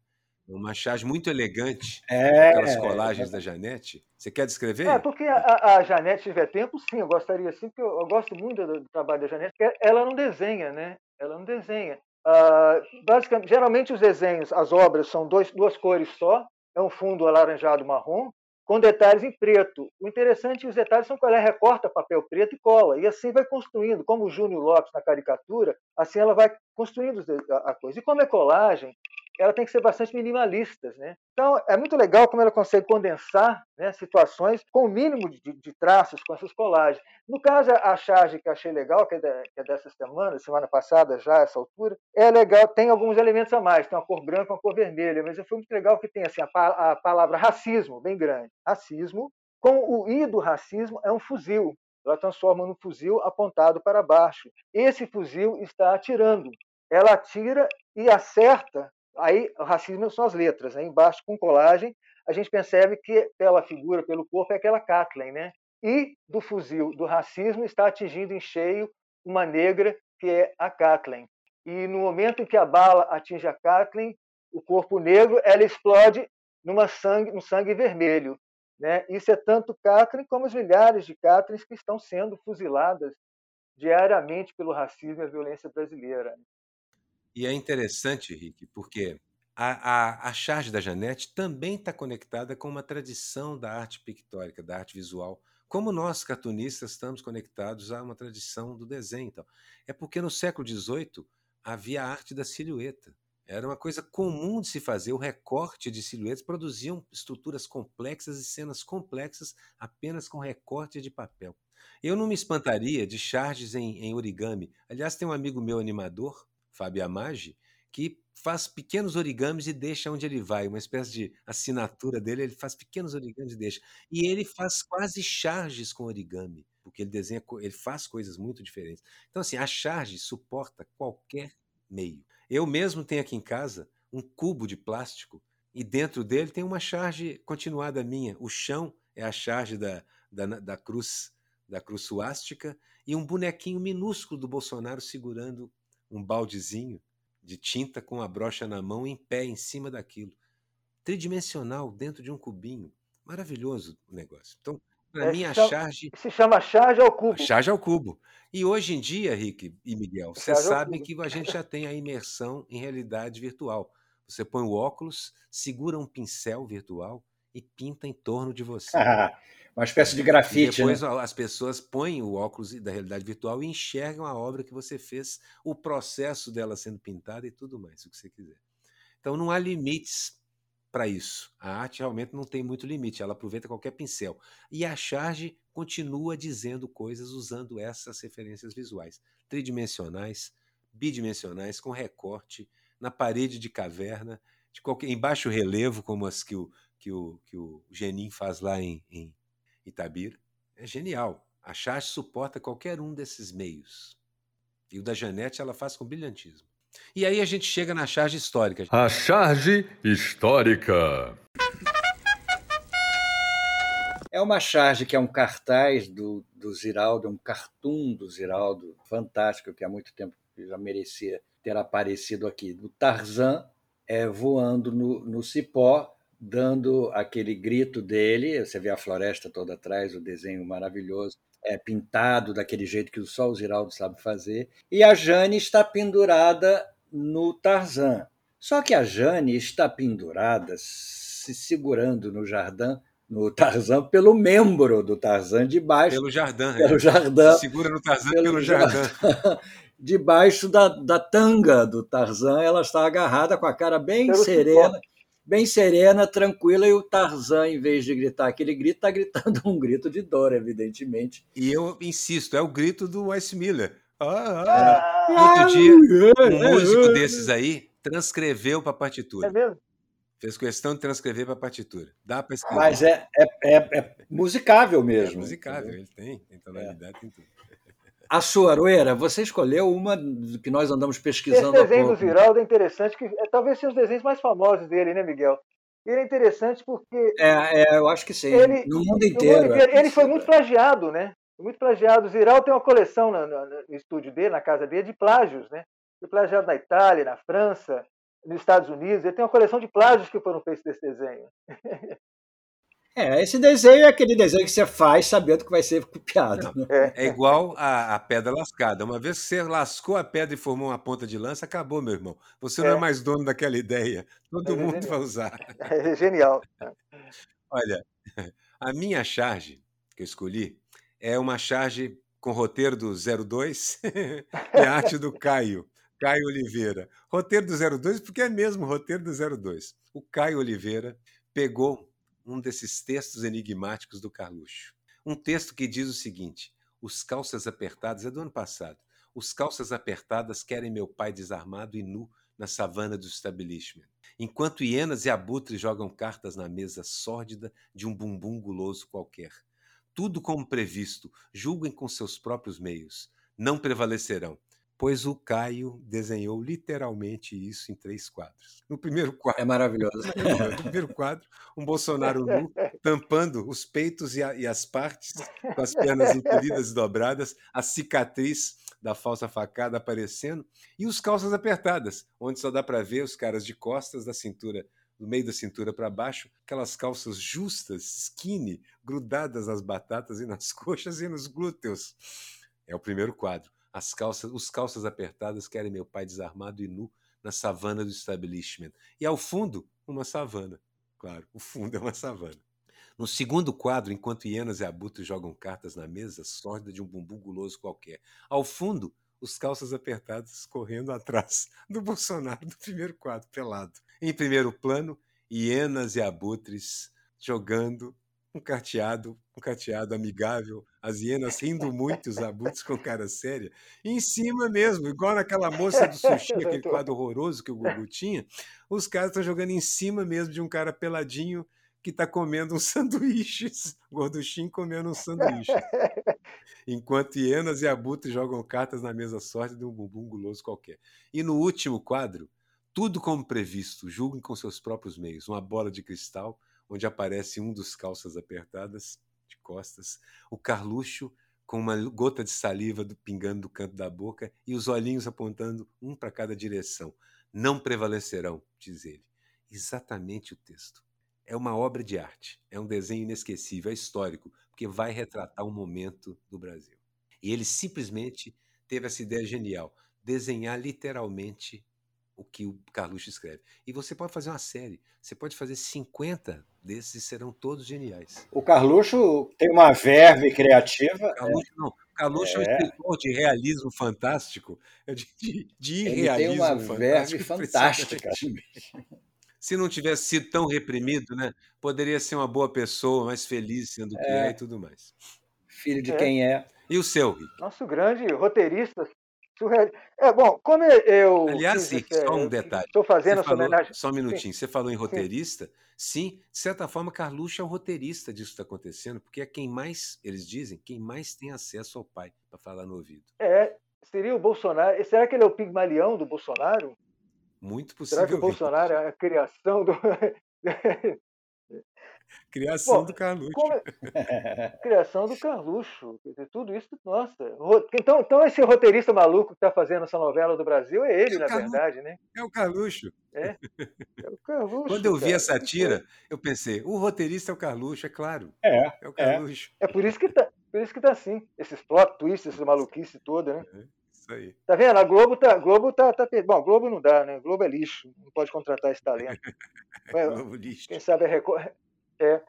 Uma charge muito elegante, é, aquelas colagens é. da Janete. Você quer descrever? É, porque a, a Janete tiver tempo, sim, eu gostaria sim, porque eu, eu gosto muito do, do, trabalho da Janete, porque ela não desenha, né? Ela não desenha. Uh, basicamente, geralmente os desenhos, as obras são dois, duas cores só, é um fundo alaranjado marrom, com detalhes em preto. O interessante é os detalhes são quando ela recorta papel preto e cola, e assim vai construindo, como o Júnior Lopes na caricatura, assim ela vai construindo a coisa. E como é colagem, ela tem que ser bastante minimalista. Né? Então, é muito legal como ela consegue condensar né, situações com o mínimo de, de, traços com essas colagens. No caso, a charge que achei legal, que é, de, que é, dessa semana, semana passada já, essa altura, é legal, tem alguns elementos a mais, tem uma cor branca, uma cor vermelha, mas foi muito legal que tem assim, a, a palavra racismo, bem grande. Racismo, com o I do racismo, é um fuzil. Ela transforma num fuzil apontado para baixo. Esse fuzil está atirando. Ela atira e acerta Aí, o racismo são as letras. Né? Embaixo, com colagem, a gente percebe que, pela figura, pelo corpo, é aquela Kathleen. Né? E do fuzil do racismo está atingindo em cheio uma negra, que é a Kathleen. E no momento em que a bala atinge a Kathleen, o corpo negro, ela explode numa sangue, no sangue vermelho. Né? Isso é tanto Kathleen como as milhares de Kathleen's que estão sendo fuziladas diariamente pelo racismo e a violência brasileira. E é interessante, Rick, porque a, a, a charge da Janete também está conectada com uma tradição da arte pictórica, da arte visual, como nós, cartunistas, estamos conectados a uma tradição do desenho. Então. É porque no século XVIII havia a arte da silhueta. Era uma coisa comum de se fazer. O recorte de silhuetas produziam estruturas complexas e cenas complexas apenas com recorte de papel. Eu não me espantaria de charges em, em origami. Aliás, tem um amigo meu animador Fábio Amagi, que faz pequenos origamis e deixa onde ele vai, uma espécie de assinatura dele, ele faz pequenos origamis e deixa. E ele faz quase charges com origami, porque ele desenha, ele faz coisas muito diferentes. Então assim, a charge suporta qualquer meio. Eu mesmo tenho aqui em casa um cubo de plástico e dentro dele tem uma charge continuada minha. O chão é a charge da, da, da cruz da cruz suástica e um bonequinho minúsculo do Bolsonaro segurando um baldezinho. de tinta com a brocha na mão, em pé, em cima daquilo. Tridimensional, dentro de um cubinho. Maravilhoso o negócio. Então, para É, mim, a chama- charge, Se chama charge ao cubo. charge ao cubo. E hoje em dia, Rick e Miguel, ao sabem cubo. que a gente já tem a imersão em realidade virtual. Você põe o óculos, segura um pincel virtual e pinta em torno de você. Uma espécie de E grafite, depois né? as pessoas põem o óculos da realidade virtual e enxergam a obra que você fez, o processo dela sendo pintada e tudo mais, o que você quiser. Então não há limites para isso. A arte realmente não tem muito limite, ela aproveita qualquer pincel. E a charge continua dizendo coisas usando essas referências visuais, tridimensionais, bidimensionais, com recorte, na parede de caverna, de qualquer, em baixo relevo, como as que o, que o, que o Genin faz lá em, em Itabira. É genial. A charge suporta qualquer um desses meios. E o da Janete ela faz com brilhantismo. E aí a gente chega na charge histórica. A charge histórica. É uma charge que é um cartaz do, do Ziraldo, um cartoon do Ziraldo, fantástico, que há muito tempo já merecia ter aparecido aqui, do Tarzan é, voando no, no cipó, dando aquele grito dele. Você vê a floresta toda atrás, o desenho maravilhoso, é pintado daquele jeito que só o Ziraldo sabe fazer. E a Jane está pendurada no Tarzan. Só que a Jane está pendurada, se segurando no jardim no Tarzan pelo membro do Tarzan de baixo, Pelo Jardim. pelo é. Jardim, Se segura no Tarzan pelo pelo Jardim. debaixo da, da tanga do Tarzan, ela está agarrada com a cara bem Pelo serena, bem serena, tranquila, e o Tarzan, em vez de gritar aquele grito, está gritando um grito de dor, evidentemente. E eu insisto, é o grito do Wes Miller. Ah, ah. Ah, Outro dia, um músico desses aí transcreveu para a é partitura. mesmo? Fez questão de transcrever para a partitura. Dá para escrever. Mas é, é, é, é musicável É mesmo. musicável, entendeu? ele tem, tem tonalidade, tem tudo. A sua, Aroeira, você escolheu uma que nós andamos Esse pesquisando há desenho do. Ziraldo é interessante, que é, talvez seja os desenhos mais famosos dele, né, Miguel? Ele é interessante porque É, é, eu acho que sim. Ele- no mundo no mundo inteiro. inteiro, é. ele foi muito plagiado, né? Muito plagiado. O Ziraldo tem uma coleção no, no- no estúdio dele, na casa dele, de plágios, né? Foi plagiado na Itália, na França, nos Estados Unidos. Ele tem uma coleção de plágios que foram feitos desse desenho. É, esse desenho é aquele desenho que você faz sabendo que vai ser copiado. né? É igual a, a pedra lascada. Uma vez que você lascou a pedra e formou uma ponta de lança, acabou, meu irmão. Você não é É. mais dono daquela ideia. Todo É mundo genial. vai usar. É genial. Olha, a minha charge que eu escolhi é uma charge com roteiro do 02 e a arte do Caio, Caio Oliveira. Roteiro do 02 porque é mesmo roteiro do 02. O Caio Oliveira pegou um desses textos enigmáticos do Carluxo. Um texto que diz o seguinte: Os calças apertadas, é do ano passado. Os calças apertadas querem meu pai desarmado e nu na savana do establishment. Enquanto hienas e abutres jogam cartas na mesa sórdida de um bumbum guloso qualquer. Tudo como previsto, julguem com seus próprios meios. Não prevalecerão, pois o Caio desenhou literalmente isso em três quadros. No primeiro quadro, É maravilhoso. no primeiro quadro, um Bolsonaro nu, tampando os peitos e, a- e as partes, com as pernas encolhidas e dobradas, a cicatriz da falsa facada aparecendo, e os calças apertadas, onde só dá para ver os caras de costas da cintura, do meio da cintura para baixo, aquelas calças justas, skinny, grudadas nas batatas e nas coxas e nos glúteos. É o primeiro quadro. As calças, os calças apertadas querem meu pai desarmado e nu na savana do establishment. E ao fundo, uma savana. Claro, o fundo é uma savana. No segundo quadro, enquanto hienas e abutres jogam cartas na mesa, sórdida de um bumbum guloso qualquer. Ao fundo, os calças apertados correndo atrás do Bolsonaro do primeiro quadro, pelado. Em primeiro plano, hienas e abutres jogando um carteado, um carteado amigável, as hienas rindo muito, os abutres com cara séria. E em cima mesmo, igual naquela moça do sushi, aquele quadro horroroso que o Gugu tinha, os caras estão jogando em cima mesmo de um cara peladinho que está comendo uns sanduíches, gorduchinho comendo uns sanduíches. Enquanto hienas e abutres jogam cartas na mesa sorte de um bumbum guloso qualquer. E no último quadro, tudo como previsto, julguem com seus próprios meios, uma bola de cristal, onde aparece um dos calças apertadas, de costas, o Carluxo com uma gota de saliva do, pingando do canto da boca e os olhinhos apontando um para cada direção. Não prevalecerão, diz ele. Exatamente o texto. É uma obra de arte, é um desenho inesquecível, é histórico, porque vai retratar um momento do Brasil. E ele simplesmente teve essa ideia genial, desenhar literalmente o que o Carluxo escreve. E você pode fazer uma série, você pode fazer 50 desses e serão todos geniais. O Carluxo tem uma verve criativa. Carluxo, é. não. Carluxo é. é um escritor de realismo fantástico, de, de, de irrealismo Ele tem uma verve fantástica. Se não tivesse sido tão reprimido, né, poderia ser uma boa pessoa, mais feliz sendo o que é, é e tudo mais. Filho de é. quem é. E o seu, Rick? Nosso grande roteirista. É, bom, como eu. Aliás, só um detalhe. Estou fazendo essa homenagem. Só um minutinho. Sim. Você falou em roteirista. Sim. Sim, de certa forma, Carluxo é o roteirista disso que está acontecendo, porque é quem mais, eles dizem, quem mais tem acesso ao pai para falar no ouvido. É, seria o Bolsonaro. Será que ele é o Pigmalião do Bolsonaro? Muito possível. Será que o Bolsonaro é a criação do. Criação Bom, do Carluxo. Como... Criação do Carluxo. Tudo isso, nossa. Então, então esse roteirista maluco que está fazendo essa novela do Brasil é ele, é na Carluxo. verdade, né? É o Carluxo. É, é o Carluxo. Quando eu vi cara. essa tira, eu pensei, o roteirista é o Carluxo, é claro. É. É o Carluxo. É, é por isso que tá, por isso que tá assim. Esses plot twists, essa maluquice toda, né? É. Isso aí. Tá vendo? A Globo tá. Globo tá, tá. Bom, Globo não dá, né? Globo é lixo. Não pode contratar esse talento. Globo lixo. Quem sabe é Record. É.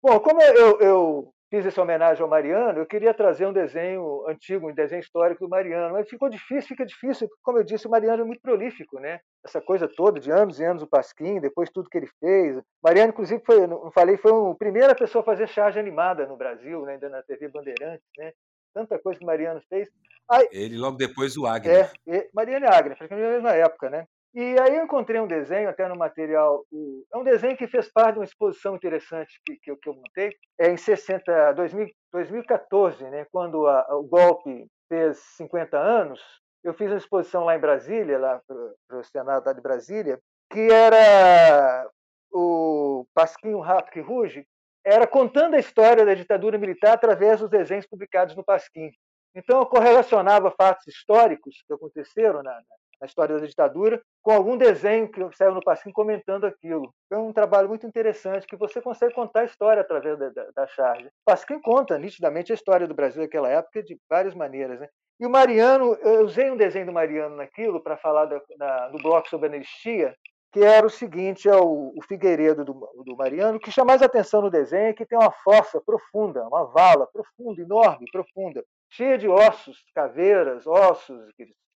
Bom, como eu, eu, fiz essa homenagem ao Mariano, eu queria trazer um desenho antigo, um desenho histórico do Mariano, mas ficou difícil, fica difícil, porque, como eu disse, o Mariano é muito prolífico, né? Essa coisa toda de anos e anos o Pasquim, depois tudo que ele fez. Mariano, inclusive, foi, não falei, foi a primeira pessoa a fazer charge animada no Brasil, né? ainda na TV Bandeirantes, né? Tanta coisa que o Mariano fez. Aí, ele logo depois o Agner. É, é Mariano e Agner, praticamente na mesma época, né? E aí eu encontrei um desenho, até no material, é um desenho que fez parte de uma exposição interessante que, que, que eu montei, é em 60, 2000, 2014, né, quando a, o golpe fez 50 anos, eu fiz uma exposição lá em Brasília, lá para o Senado de Brasília, que era o Pasquinho Rato que Ruge, era contando a história da ditadura militar através dos desenhos publicados no Pasquim. Então, eu correlacionava fatos históricos que aconteceram na, na história da ditadura, com algum desenho que saiu no Pasquim comentando aquilo. É um trabalho muito interessante, que você consegue contar a história através da, da, da charge. Pasquim conta nitidamente a história do Brasil naquela época de várias maneiras. Né? E o Mariano, eu usei um desenho do Mariano naquilo para falar da, da, do bloco sobre anistia, que era o seguinte, é o, o Figueiredo do, do, Mariano, que chama mais atenção no desenho é que tem uma fossa profunda, uma vala profunda, enorme, profunda, cheia de ossos, caveiras, ossos,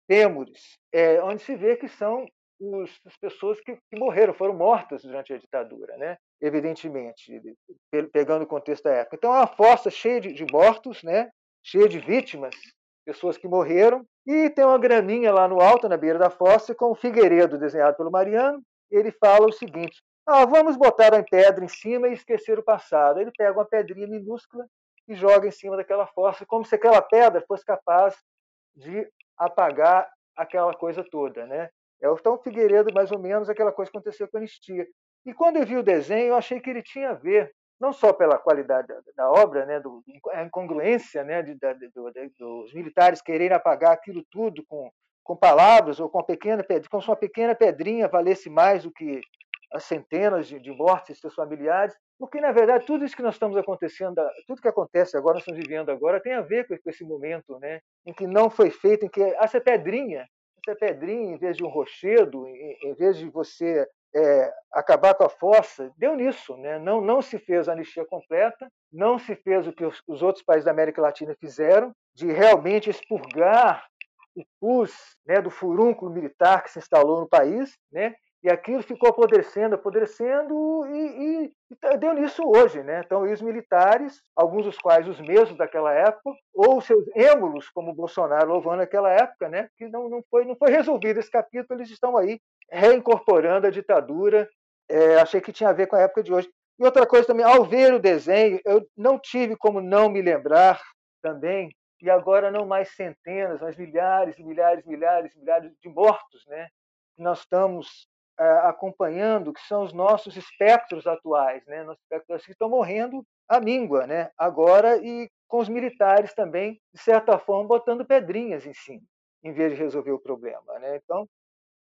têmures, é, onde se vê que são os, as pessoas que, que, morreram, foram mortas durante a ditadura, né? evidentemente, pegando o contexto da época. Então, é uma fossa cheia de, de mortos, né? cheia de vítimas, pessoas que morreram, e tem uma graminha lá no alto, na beira da fossa, com o Figueiredo, desenhado pelo Mariano. Ele fala o seguinte: ah, vamos botar a pedra em cima e esquecer o passado. Ele pega uma pedrinha minúscula e joga em cima daquela fossa, como se aquela pedra fosse capaz de apagar aquela coisa toda, né? É o Tom Figueiredo, mais ou menos, aquela coisa que aconteceu com a anistia. E quando eu vi o desenho, eu achei que ele tinha a ver, não só pela qualidade da, da obra, né, do, a incongruência né, de, da, do, dos militares quererem apagar aquilo tudo com, com palavras ou com, uma pequena, com uma pequena pedrinha valesse mais do que as centenas de, de mortes de seus familiares, porque, na verdade, tudo isso que nós estamos acontecendo, tudo que acontece agora, nós estamos vivendo agora, tem a ver com esse momento né, em que não foi feito, em que essa pedrinha, essa pedrinha, em vez de um rochedo, em, em vez de você é, acabar com a fossa, deu nisso. Né? Não, não se fez a anistia completa, não se fez o que os, os outros países da América Latina fizeram, de realmente expurgar o pus né, do furúnculo militar que se instalou no país, né, e aquilo ficou apodrecendo, apodrecendo e, e, e, deu nisso hoje. Né? Então, os militares, alguns dos quais os mesmos daquela época, ou seus êmulos, como Bolsonaro louvando naquela época, né? que não, não, foi, não foi resolvido esse capítulo, eles estão aí reincorporando a ditadura. É, achei que tinha a ver com a época de hoje. E outra coisa também, ao ver o desenho, eu não tive como não me lembrar também, e agora não mais centenas, mas milhares, milhares, milhares, milhares de mortos, né? Nós estamos acompanhando, que são os nossos espectros atuais, né? Nossos espectros que estão morrendo a míngua, né? Agora e com os militares também, de certa forma, botando pedrinhas em cima, em vez de resolver o problema, né? Então,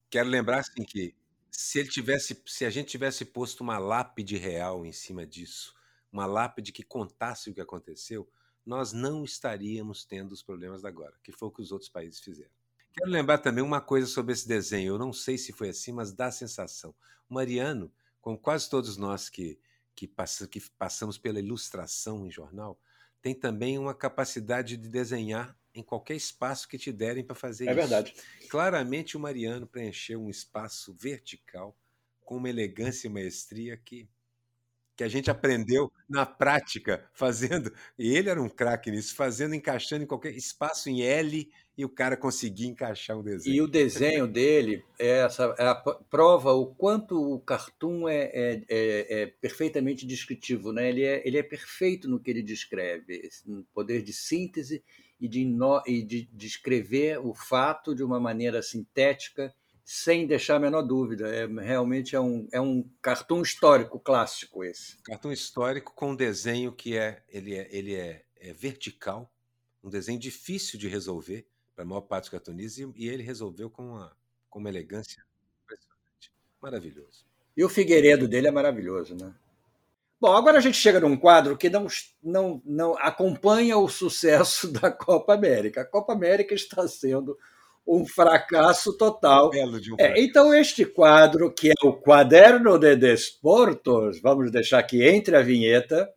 quero lembrar assim que se ele tivesse, se a gente tivesse posto uma lápide real em cima disso, uma lápide que contasse o que aconteceu, nós não estaríamos tendo os problemas da agora, que foi o que os outros países fizeram. Quero lembrar também uma coisa sobre esse desenho. Eu não sei se foi assim, mas dá a sensação. O Mariano, como quase todos nós que, que, que passamos pela ilustração em jornal, tem também uma capacidade de desenhar em qualquer espaço que te derem para fazer é isso. É verdade. Claramente o Mariano preencheu um espaço vertical com uma elegância e maestria que que a gente aprendeu na prática, fazendo. E ele era um craque nisso, fazendo, encaixando em qualquer espaço em L e o cara conseguia encaixar um desenho. E o desenho dele é essa é a prova o quanto o cartoon é, é, é, é, perfeitamente descritivo, né? Ele é, ele é perfeito no que ele descreve, no poder de síntese e de, no, e de descrever o fato de uma maneira sintética sem deixar a menor dúvida. É, realmente é um, é um cartoon histórico clássico esse. Cartoon histórico com um desenho que é ele é, ele é, é vertical, um desenho difícil de resolver para a maior parte dos cartunistas, e, e ele resolveu com uma, com uma elegância impressionante. Maravilhoso. E o Figueiredo dele é maravilhoso, né? Bom, agora a gente chega num quadro que não, não, não acompanha o sucesso da Copa América. A Copa América está sendo um fracasso total. Um é, então, este quadro, que é o Quaderno de Desportos, vamos deixar aqui entre a vinheta.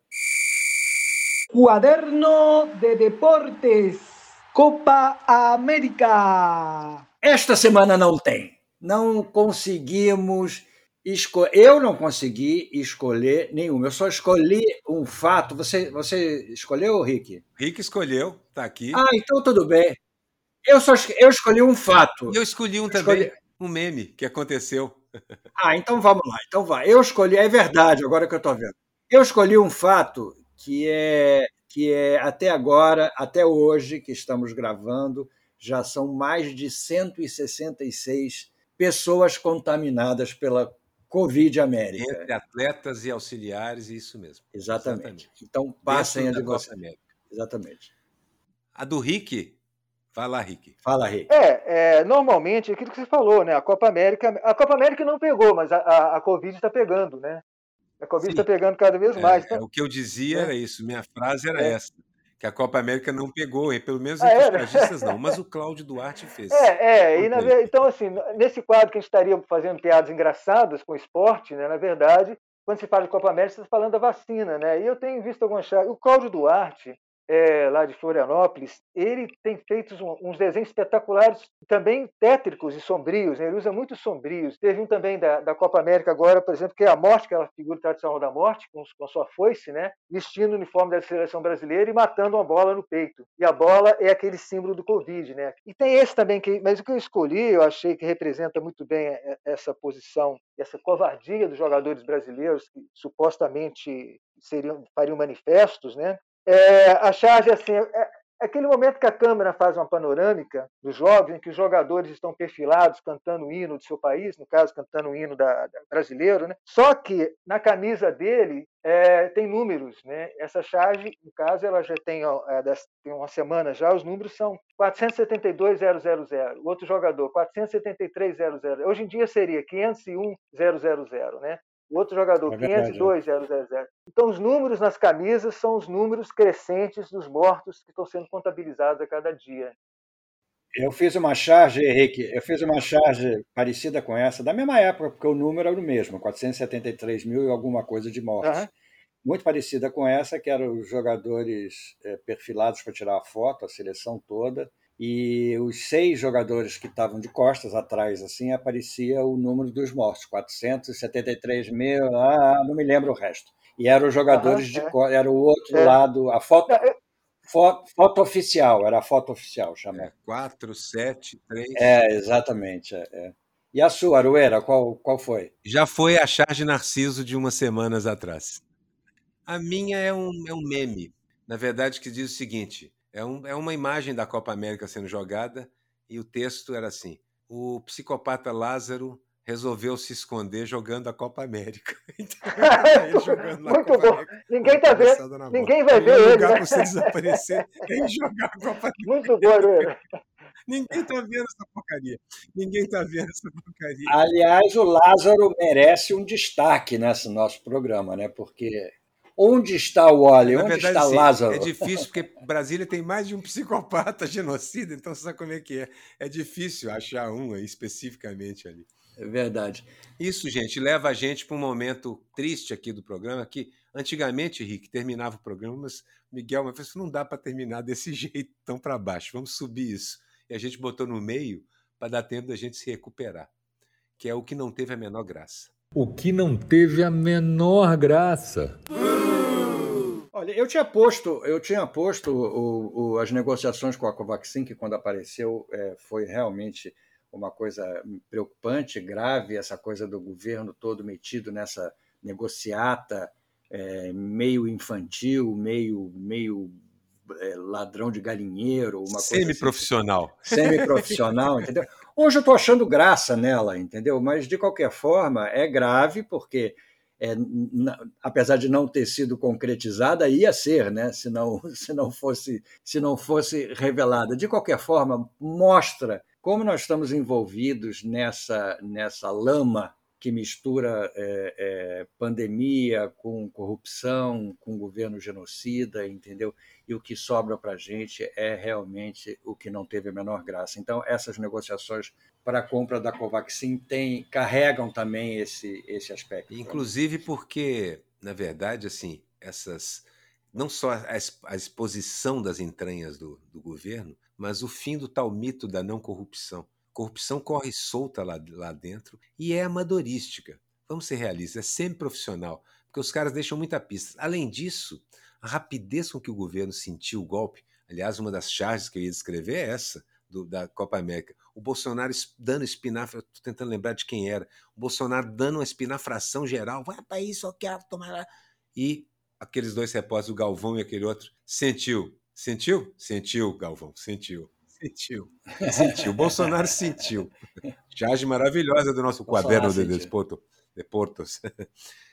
Quaderno de Deportes, Copa América. Esta semana não tem. Não conseguimos escolher. Eu não consegui escolher nenhuma. Eu só escolhi um fato. Você, você escolheu, Rick? Rick escolheu, está aqui. Ah, então tudo bem. Eu, só, eu escolhi um fato. Eu escolhi um eu também, escolhi... um meme que aconteceu. Ah, então vamos lá. Então vai. Eu escolhi, é verdade, agora que eu estou vendo. Eu escolhi um fato que é que é até agora, até hoje que estamos gravando, já são mais de 166 pessoas contaminadas pela Covid América. Entre atletas e auxiliares, isso mesmo. Exatamente. Exatamente. Então passem a de. Exatamente. A do Rick Fala, Rick. Fala, Rick. É, é, normalmente, aquilo que você falou, né? A Copa América. A Copa América não pegou, mas a, a, a Covid está pegando, né? A Covid está pegando cada vez é, mais. Então, é, o que eu dizia é. era isso, minha frase era é. essa. Que a Copa América não pegou, pelo menos entre ah, os cadistas não, mas o Cláudio Duarte fez. É, é, e na, então assim, nesse quadro que a gente estaria fazendo piadas engraçadas com o esporte, né, na verdade, quando se fala de Copa América, você está falando da vacina, né? E eu tenho visto algumas chaves. O Cláudio Duarte, é, lá de Florianópolis, ele tem feito uns desenhos espetaculares, também tétricos e sombrios, né? ele usa muito sombrios. Teve um também da, da, Copa América agora, por exemplo, que é a morte, aquela figura tradicional da morte, com, com a sua foice, né? vestindo o uniforme da seleção brasileira e matando uma bola no peito. E a bola é aquele símbolo do Covid. Né? E tem esse também, que, mas o que eu escolhi, eu achei que representa muito bem essa posição, essa covardia dos jogadores brasileiros, que supostamente seriam, fariam manifestos, né? É, a charge, assim, é, é, aquele momento que a câmera faz uma panorâmica dos jogos, em que os jogadores estão perfilados cantando o hino do seu país, no caso, cantando o hino da, da brasileiro, né? Só que na camisa dele é, tem números, né? Essa charge, no caso, ela já tem, é, tem uma semana já, os números são 472.000, o outro jogador 473.000. Hoje em dia seria 501.000, né? O outro jogador, é 502, 000. Então, os números nas camisas são os números crescentes dos mortos que estão sendo contabilizados a cada dia. Eu fiz uma charge, Henrique, eu fiz uma charge parecida com essa, da mesma época, porque o número era o mesmo, 473 mil e alguma coisa de mortes. Uhum. Muito parecida com essa, que eram os jogadores é, perfilados para tirar a foto, a seleção toda, e os seis jogadores que estavam de costas atrás, assim, aparecia o número dos mortos, 473 mil, ah, não me lembro o resto. E eram os jogadores uhum, de é. costas, era o outro é. lado, a foto, foto, foto, oficial, era a foto oficial, chamada. É, 4, 7, 3... É, exatamente, é, é. E a sua, Aruera, qual, qual foi? Já foi a charge Narciso de umas semanas atrás. A minha é um, é um meme, na verdade, que diz o seguinte é, um, é uma imagem da Copa América sendo jogada e o texto era assim: o psicopata Lázaro resolveu se esconder jogando a Copa América. Então, jogando Muito Copa bom. América, ninguém tá vendo. Ninguém vai ver ele. Lugar né? você desaparecer é jogar a Copa América. Muito bom, Luiz. Ninguém tá vendo essa porcaria. Ninguém tá vendo essa porcaria. Aliás, o Lázaro merece um destaque nesse nosso programa, né? Porque Onde está o Wally? Onde verdade, está sim, Lázaro? É difícil, porque Brasília tem mais de um psicopata genocida, então você sabe como é que é. É difícil achar um aí especificamente ali. É verdade. Isso, gente, leva a gente para um momento triste aqui do programa, que antigamente, Rick, terminava o programa, mas Miguel mas falou, não dá para terminar desse jeito tão para baixo, vamos subir isso. E a gente botou no meio para dar tempo da gente se recuperar, que é o que não teve a menor graça. O que não teve a menor graça. Olha, eu tinha posto, eu tinha posto o, o, as negociações com a Covaxin, que quando apareceu é, foi realmente uma coisa preocupante, grave, essa coisa do governo todo metido nessa negociata é, meio infantil, meio, meio é, ladrão de galinheiro, uma coisa semi-profissional, assim, semi-profissional, entendeu? Hoje eu estou achando graça nela, entendeu? Mas de qualquer forma é grave porque é, na, apesar de não ter sido concretizada, ia ser, né? se, não, se, não fosse, se não fosse revelada. De qualquer forma, mostra como nós estamos envolvidos nessa, nessa lama que mistura é, é, pandemia com corrupção, com governo genocida, entendeu? E o que sobra para a gente é realmente o que não teve a menor graça. Então, essas negociações para a compra da Covaxin tem, carregam também esse, esse aspecto. Inclusive porque, na verdade, assim, essas não só a, a exposição das entranhas do, do governo, mas o fim do tal mito da não corrupção corrupção corre solta lá, lá dentro e é amadorística. Vamos ser realistas, é semi-profissional, porque os caras deixam muita pista. Além disso, a rapidez com que o governo sentiu o golpe, aliás, uma das charges que eu ia descrever é essa, do, da Copa América. O Bolsonaro dando espinafre, estou tentando lembrar de quem era, o Bolsonaro dando uma espinafração geral, vai para isso, eu quero tomar lá. E aqueles dois repórteres, o Galvão e aquele outro, sentiu. Sentiu? Sentiu, Galvão, sentiu. Sentiu. Sentiu. Bolsonaro sentiu. Charge maravilhosa do nosso quaderno de, desporto, de Portos.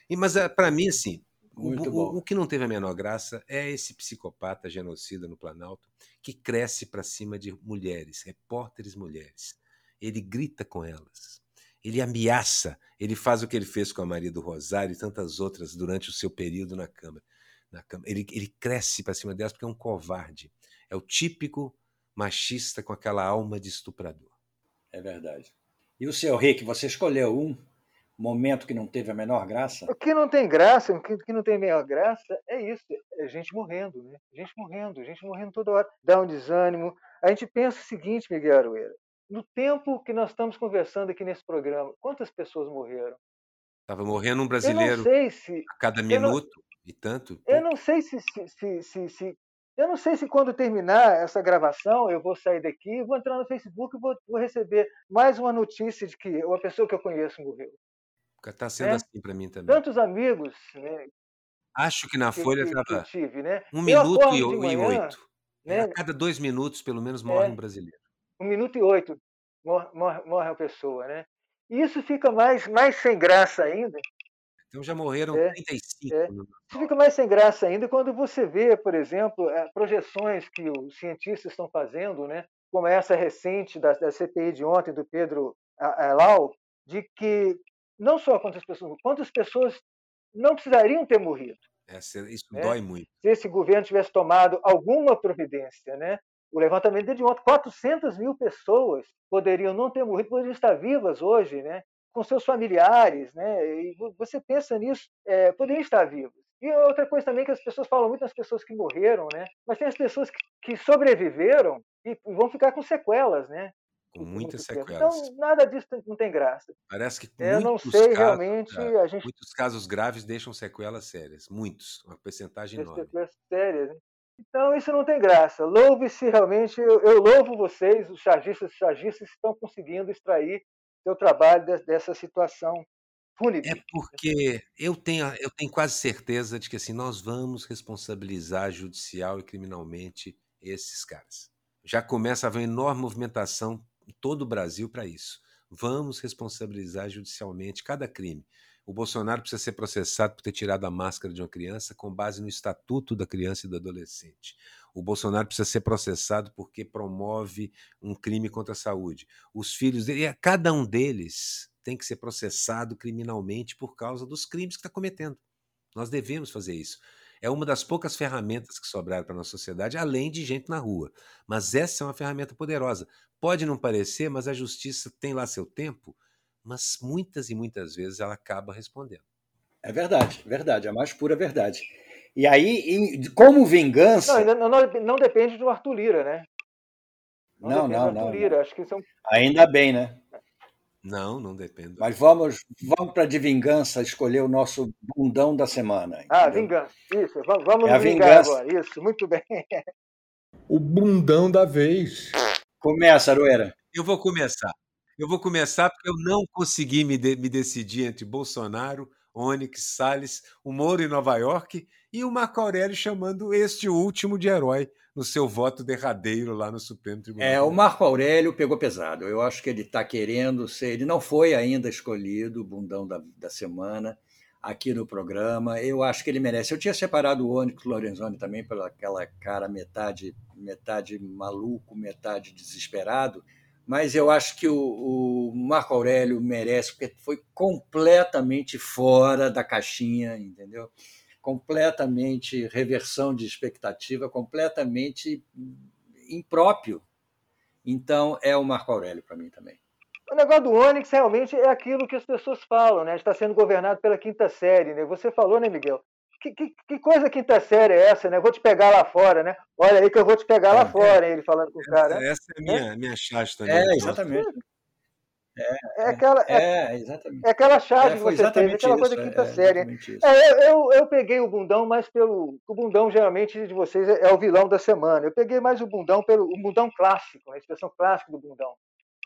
E, mas, eh, para mim, assim, o, o, o, que não teve a menor graça é esse psicopata genocida no Planalto que cresce para cima de mulheres, repórteres mulheres. Ele grita com elas. Ele ameaça. Ele faz o que ele fez com a Maria do Rosário e tantas outras durante o seu período na Câmara. Na Câmara. Ele, ele cresce para cima delas porque é um covarde. É o típico machista com aquela alma de estuprador. É verdade. E o seu Rick, você escolheu um momento que não teve a menor graça? O que não tem graça, o que não tem a menor graça é isso, é gente morrendo, né? Gente morrendo, gente morrendo toda hora. Dá um desânimo. A gente pensa o seguinte, Miguel Aroeira, no tempo que nós estamos conversando aqui nesse programa, quantas pessoas morreram? Estava morrendo um brasileiro se, a cada minuto não, e tanto. Eu não sei se, se, se, se, eu não sei se quando terminar essa gravação eu vou sair daqui, vou entrar no Facebook e vou, vou receber mais uma notícia de que uma pessoa que eu conheço morreu. Está sendo é? assim para mim também. Tantos amigos. Né, Acho que na que, Folha estava né? um minuto e, manhã, oito. Né? A cada dois minutos, pelo menos, morre é, um brasileiro. Um minuto e oito morre, morre, morre uma pessoa. Né? E isso fica mais, mais sem graça ainda, então já morreram é, 35. É. Isso fica mais sem graça ainda quando você vê, por exemplo, eh, projeções que os cientistas estão fazendo, né, como essa recente da, da CPI de ontem, do Pedro Lau, de que não só quantas pessoas, quantas pessoas não precisariam ter morrido. isso né? dói muito. Se esse governo tivesse tomado alguma providência, né? O levantamento de ontem, 400 mil pessoas poderiam não ter morrido, poderiam estar vivas hoje, né? Com seus familiares, né? E você pensa nisso, é, poderiam estar vivos. E outra coisa também que as pessoas falam muito das pessoas que morreram, né? Mas tem as pessoas que, que sobreviveram e vão ficar com sequelas, né? Com muitas sequelas. Então, nada disso não tem graça. Parece que eu não sei casos, realmente. É, a gente... Muitos casos graves deixam sequelas sérias. Muitos. Uma percentagem enorme. Sequelas sérias. Né? Então, isso não tem graça. Louve-se realmente. Eu, eu, louvo vocês, os chargistas e chargistas, estão conseguindo extrair seu trabalho dessa situação fúnebre. É porque eu tenho, eu tenho quase certeza de que assim, nós vamos responsabilizar judicial e criminalmente esses caras. Já começa a haver uma enorme movimentação em todo o Brasil para isso. Vamos responsabilizar judicialmente cada crime. O Bolsonaro precisa ser processado por ter tirado a máscara de uma criança com base no Estatuto da Criança e do Adolescente. O Bolsonaro precisa ser processado porque promove um crime contra a saúde. Os filhos dele, cada um deles tem que ser processado criminalmente por causa dos crimes que está cometendo. Nós devemos fazer isso. É uma das poucas ferramentas que sobraram para a nossa sociedade, além de gente na rua. Mas essa é uma ferramenta poderosa. Pode não parecer, mas a justiça tem lá seu tempo mas muitas e muitas vezes ela acaba respondendo. É verdade, verdade, é a mais pura verdade. E aí, como vingança. Não, não, não depende do Arthur Lira, né? Não, não, não. não, Lira. Acho que são... Ainda bem, né? Não, não depende. Mas vamos, vamos para de vingança escolher o nosso bundão da semana. Ah, vingança. Isso, vamos é a vingança. agora. Isso, muito bem. O bundão da vez. Começa, Aroeira. Eu vou começar. Eu vou começar porque eu não consegui me, de, me decidir entre Bolsonaro, Onyx, Salles, o Moro em Nova York e o Marco Aurélio chamando este último de herói no seu voto derradeiro lá no Supremo Tribunal. É, o Marco Aurélio pegou pesado. Eu acho que ele está querendo ser. Ele não foi ainda escolhido, o bundão da, da semana, aqui no programa. Eu acho que ele merece. Eu tinha separado o Onyx Lorenzoni também pela aquela cara metade, metade maluco, metade desesperado mas eu acho que o, o, Marco Aurélio merece, porque foi completamente fora da caixinha, entendeu? Completamente reversão de expectativa, completamente impróprio. Então, é o Marco Aurélio para mim também. O negócio do Onyx realmente é aquilo que as pessoas falam, né? Está sendo governado pela quinta série, né? Você falou, né, Miguel? que, que, que, coisa quinta série é essa, né? Vou te pegar lá fora, né? Olha aí que eu vou te pegar lá é, fora, é, ele falando com o cara. Essa, essa é a minha, é? minha chave também. É, exatamente. É, é, aquela, é, exatamente. é aquela chave que você fez, aquela isso, coisa quinta série. É, eu, eu peguei o bundão mais pelo. O bundão, geralmente, de vocês é o vilão da semana. Eu peguei mais o bundão pelo o bundão clássico, a expressão clássica do bundão.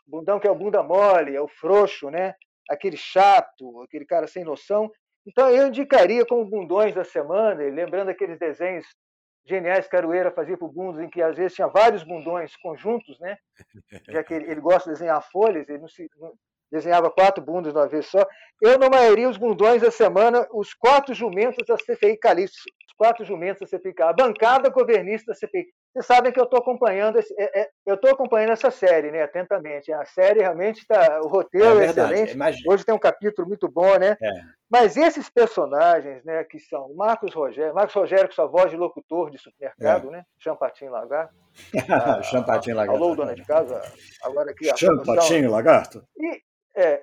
O bundão que é o bunda mole, é o frouxo, né? Aquele chato, aquele cara sem noção. Então, eu indicaria como bundões da semana, lembrando aqueles desenhos geniais que Caroeira fazia para o Bundos, em que às vezes tinha vários bundões conjuntos, né? já que ele, ele gosta de desenhar folhas, ele não, se, não desenhava quatro bundos de uma vez só. Eu nomearia os bundões da semana, os quatro jumentos da CPI Calixto, os quatro jumentos da CPI a bancada governista da CPI. Vocês sabem que eu estou acompanhando, esse, é, é, eu estou acompanhando essa série, né, atentamente. A série realmente está, o roteiro é, é excelente. Hoje tem um capítulo muito bom, né? É. Mas esses personagens, né, que são Marcos Rogério, Marcos Rogério com sua voz de locutor de supermercado, é. né? Champatinho Lagarto. Champatinho Lagarto. Alô, dona de casa. Agora aqui. Champatinho Lagarto. E,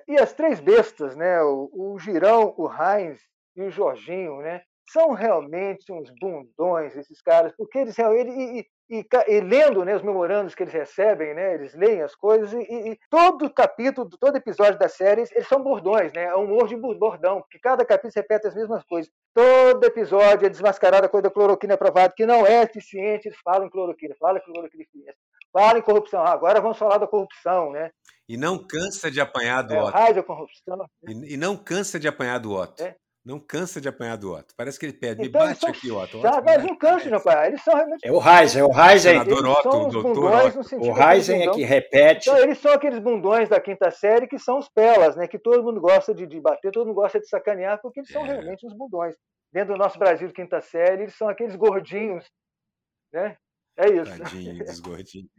e as três bestas, né? O, o Girão, o Heinz e o Jorginho, né? São realmente uns bundões esses caras, porque eles e, e, e, lendo né, os memorandos que eles recebem, né, eles leem as coisas, e, e, todo capítulo, todo episódio da série, eles são bordões, né, é um humor de bordão, porque cada capítulo repete as mesmas coisas. Todo episódio é desmascarada a coisa da cloroquina provado que não é eficiente, eles falam em cloroquina, falam em cloroquina eficiente, falam em corrupção, ah, agora vamos falar da corrupção, né? E não cansa de apanhar do é, Otto. Raio corrupção. Né? E, e, não cansa de apanhar do Otto. É. Não cansa de apanhar do Otto. Parece que ele pede, então, me bate aqui, Otto. Já, mas não cansa de apanhar. Eles são realmente. É o Heisen, é o. O Otto, o doutor Otto. O é que repete. Então, eles são aqueles bundões da quinta série que são os pelas, né? Que todo mundo gosta de, de bater, todo mundo gosta de sacanear, porque eles são é. realmente os bundões. Dentro do nosso Brasil de quinta série, eles são aqueles gordinhos, né? É isso. Tadinhos, gordinhos.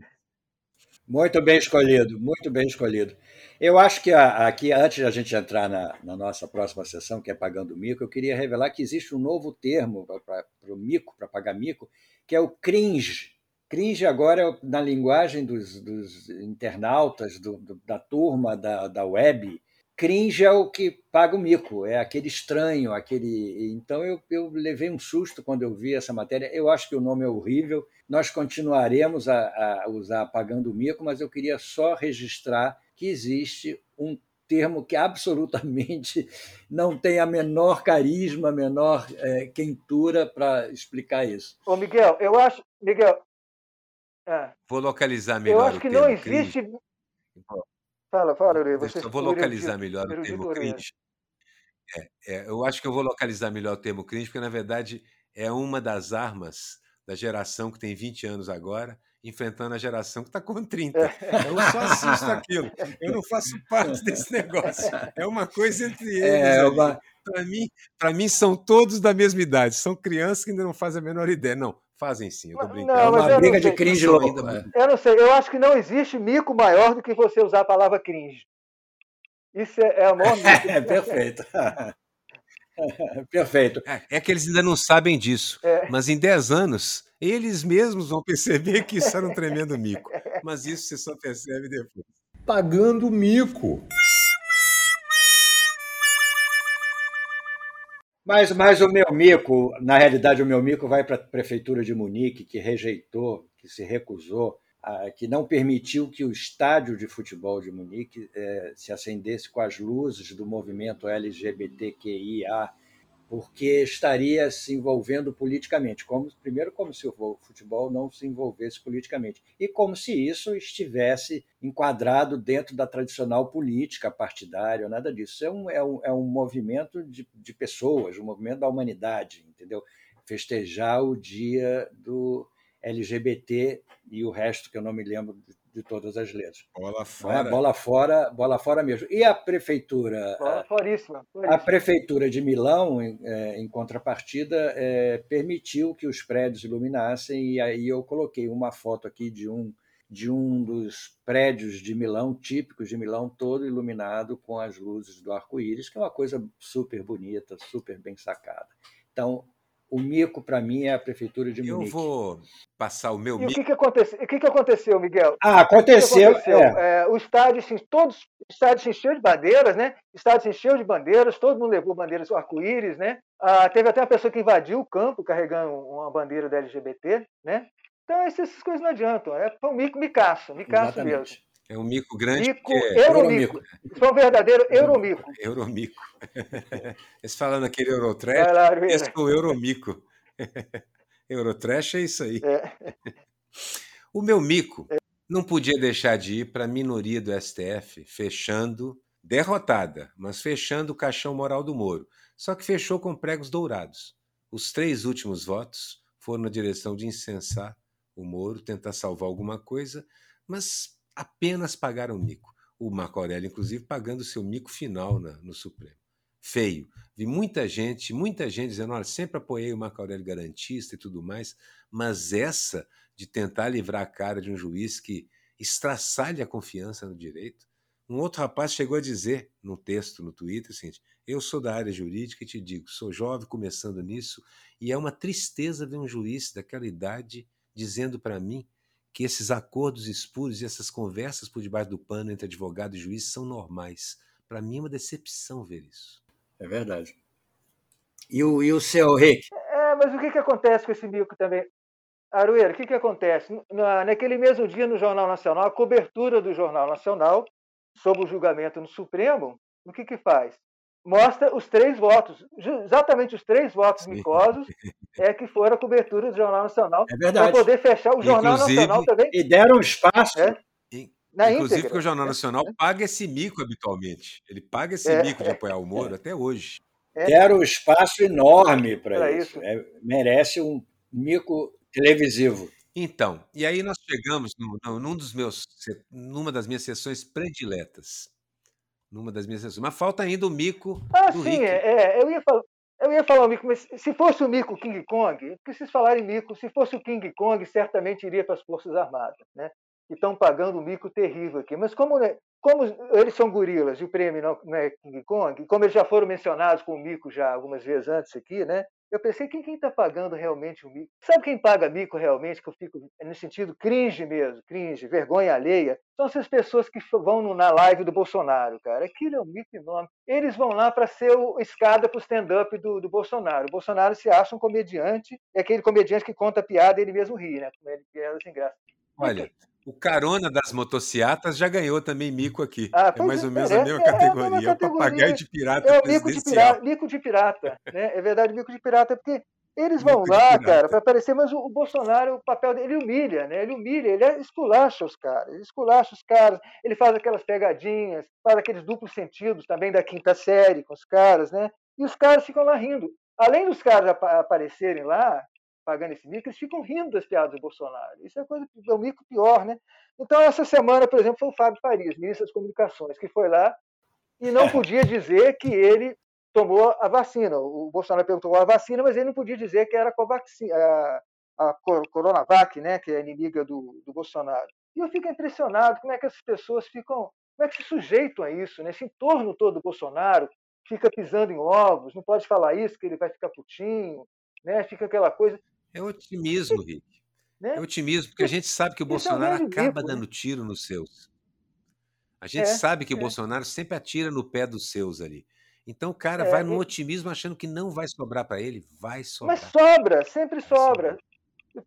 Muito bem escolhido, muito bem escolhido. Eu acho que aqui, antes de a gente entrar na, na nossa próxima sessão, que é Pagando Mico, eu queria revelar que existe um novo termo para o mico, para pagar mico, que é o cringe. Cringe agora, é na linguagem dos, dos internautas, do, do, da turma da, da web, cringe é o que paga o mico, é aquele estranho, aquele. Então eu, eu levei um susto quando eu vi essa matéria. Eu acho que o nome é horrível. Nós continuaremos a, a usar pagando o mico, mas eu queria só registrar que existe um termo que absolutamente não tem a menor carisma, a menor é, quentura para explicar isso. Ô Miguel, eu acho, Miguel, é, vou localizar melhor. Eu acho que não existe. Cringe. Fala, fala, Uri. Eu vou localizar melhor o termo cringe. É, é, eu acho que eu vou localizar melhor o termo cringe, porque, na verdade, é uma das armas da geração que tem 20 anos agora enfrentando a geração que está com 30. Eu só assisto aquilo. Eu não faço parte desse negócio. É uma coisa entre eles. É uma... Para mim, mim, são todos da mesma idade. São crianças que ainda não fazem a menor ideia. Não, fazem sim, eu tô brincando. Não, é uma briga de cringe louco. Né? Eu não sei, eu acho que não existe mico maior do que você usar a palavra cringe. Isso é, é a maior É, perfeito. Perfeito. É, é, que eles ainda não sabem disso. É. Mas em 10 anos, eles mesmos vão perceber que isso era um tremendo mico. Mas isso você só percebe depois. Pagando mico. Mas, mas o meu mico, na realidade, o meu mico vai para a prefeitura de Munique, que rejeitou, que se recusou, que não permitiu que o estádio de futebol de Munique é, se acendesse com as luzes do movimento LGBTQIA porque estaria se envolvendo politicamente. Como, primeiro, como se o futebol não se envolvesse politicamente, e como se isso estivesse enquadrado dentro da tradicional política partidária, nada disso. É um, é um, é um movimento de, de pessoas, um movimento da humanidade, entendeu? Festejar o dia do LGBT e o resto que eu não me lembro de todas as letras. Bola é? fora. É? Bola fora, bola fora mesmo. E a prefeitura. Bola foríssima, A prefeitura de Milão, em, é, em contrapartida, é, permitiu que os prédios iluminassem, e aí eu coloquei uma foto aqui de um de um dos prédios de Milão, típicos de Milão, todo iluminado com as luzes do arco-íris, que é uma coisa super bonita, super bem sacada. Então, o mico, para mim, é a prefeitura de Munique. Eu vou passar o meu mico. E o que, que, aconteceu, o que, que aconteceu, Miguel? Ah, aconteceu. aconteceu? É. É, o estádio, todos, o estádio se encheu de bandeiras, né? O estádio se encheu de bandeiras, todo mundo levou bandeiras arco-íris, né? Ah, teve até uma pessoa que invadiu o campo carregando uma bandeira da LGBT, né? Então, essas coisas não adiantam. É um mico, micaço, micaço Exatamente. mesmo. É um mico grande. Mico, é euromico. Isso é um verdadeiro euromico. Euromico. Eles falando aquele Eurotrash, esse é o Euromico. Eurotrash é isso aí. É. O meu mico não podia deixar de ir para a minoria do STF, fechando, derrotada, mas fechando o caixão moral do Moro. Só que fechou com pregos dourados. Os três últimos votos foram na direção de incensar o Moro, tentar salvar alguma coisa, mas apenas pagaram mico. O Marco Aurélio, inclusive, pagando o seu mico final na, no Supremo. Feio. Vi muita gente, muita gente dizendo: olha, sempre apoiei o Marco Aurélio garantista e tudo mais, mas essa de tentar livrar a cara de um juiz que estraçalha a confiança no direito. Um outro rapaz chegou a dizer num texto no Twitter seguinte: Eu sou da área jurídica e te digo, sou jovem começando nisso, e é uma tristeza ver um juiz daquela idade dizendo para mim que esses acordos espúrios e essas conversas por debaixo do pano entre advogado e juiz são normais. Para mim é uma decepção ver isso. É verdade. E o, e o seu Rick? É, mas o que, que acontece com esse mico também? Arueira, o que, que acontece? Na, naquele mesmo dia no Jornal Nacional, a cobertura do Jornal Nacional sobre o julgamento no Supremo, o que, que faz? Mostra os três votos, exatamente os três votos Sim. micosos é que foram a cobertura do Jornal Nacional é para poder fechar o Jornal Inclusive, Nacional também. E deram espaço. É, na Inclusive íntegra. porque o Jornal Nacional é. paga esse mico habitualmente. Ele paga esse é. mico de apoiar o Moro até hoje. É. Deram um espaço enorme para isso. isso. É, merece um mico televisivo. Então, e aí nós chegamos no, num dos meus, numa das minhas sessões prediletas, numa das minhas sessões. Mas falta ainda o mico ah, sim, Rick. É, é, eu ia falar. Eu ia falar o mico, mas se fosse o mico King Kong, porque vocês falarem mico, se fosse o King Kong, certamente iria para as Forças Armadas, né? Que estão pagando um mico terrível aqui. Mas como, né, como eles são gorilas e o prêmio não, não é King Kong, como eles já foram mencionados com o mico já algumas vezes antes aqui, né? Eu pensei, quem está pagando realmente o mico? Sabe quem paga mico realmente, que eu fico no sentido cringe mesmo, cringe, vergonha alheia? São essas pessoas que vão na live do Bolsonaro, cara. Aquilo é um mico enorme. Eles vão lá para ser o escada para o stand-up do, do Bolsonaro. O Bolsonaro se acha um comediante, é aquele comediante que conta piada e ele mesmo ri, né? Piada sem graça. Olha, o carona das motocicletas já ganhou também mico aqui. Ah, é mais ou menos a mesma é, categoria. É, o papagaio de pirata é o mico de pirata, mico de pirata, né? É verdade, mico de pirata, porque eles vão mico lá, cara, para aparecer, mas o, o, Bolsonaro, o papel dele, ele humilha, né? Ele humilha, ele esculacha os caras, ele esculacha os caras, ele faz aquelas pegadinhas, faz aqueles duplos sentidos também da quinta série com os caras, né? E os caras ficam lá rindo. Além dos caras aparecerem lá, pagando esse mico, eles ficam rindo das piadas do Bolsonaro. Isso é, coisa, é o mico pior, né? Então, essa semana, por exemplo, foi o Fábio Farias, ministro das Comunicações, que foi lá e não podia dizer que ele tomou a vacina. O Bolsonaro perguntou a vacina, mas ele não podia dizer que era a, Covaxin, a, a Coronavac, né, que é inimiga do, do Bolsonaro. E eu fico impressionado como é que essas pessoas ficam, como é que se sujeitam a isso, né? Esse entorno todo do Bolsonaro fica pisando em ovos, não pode falar isso, que ele vai ficar putinho, né? Fica aquela coisa. É otimismo, Rick. Né? É otimismo, porque a gente sabe que o Bolsonaro é acaba dando tiro nos seus. A gente é, sabe que o é. Bolsonaro sempre atira no pé dos seus ali. Então o cara é, vai no otimismo achando que não vai sobrar para ele, vai sobrar. Mas sobra, sempre sobra.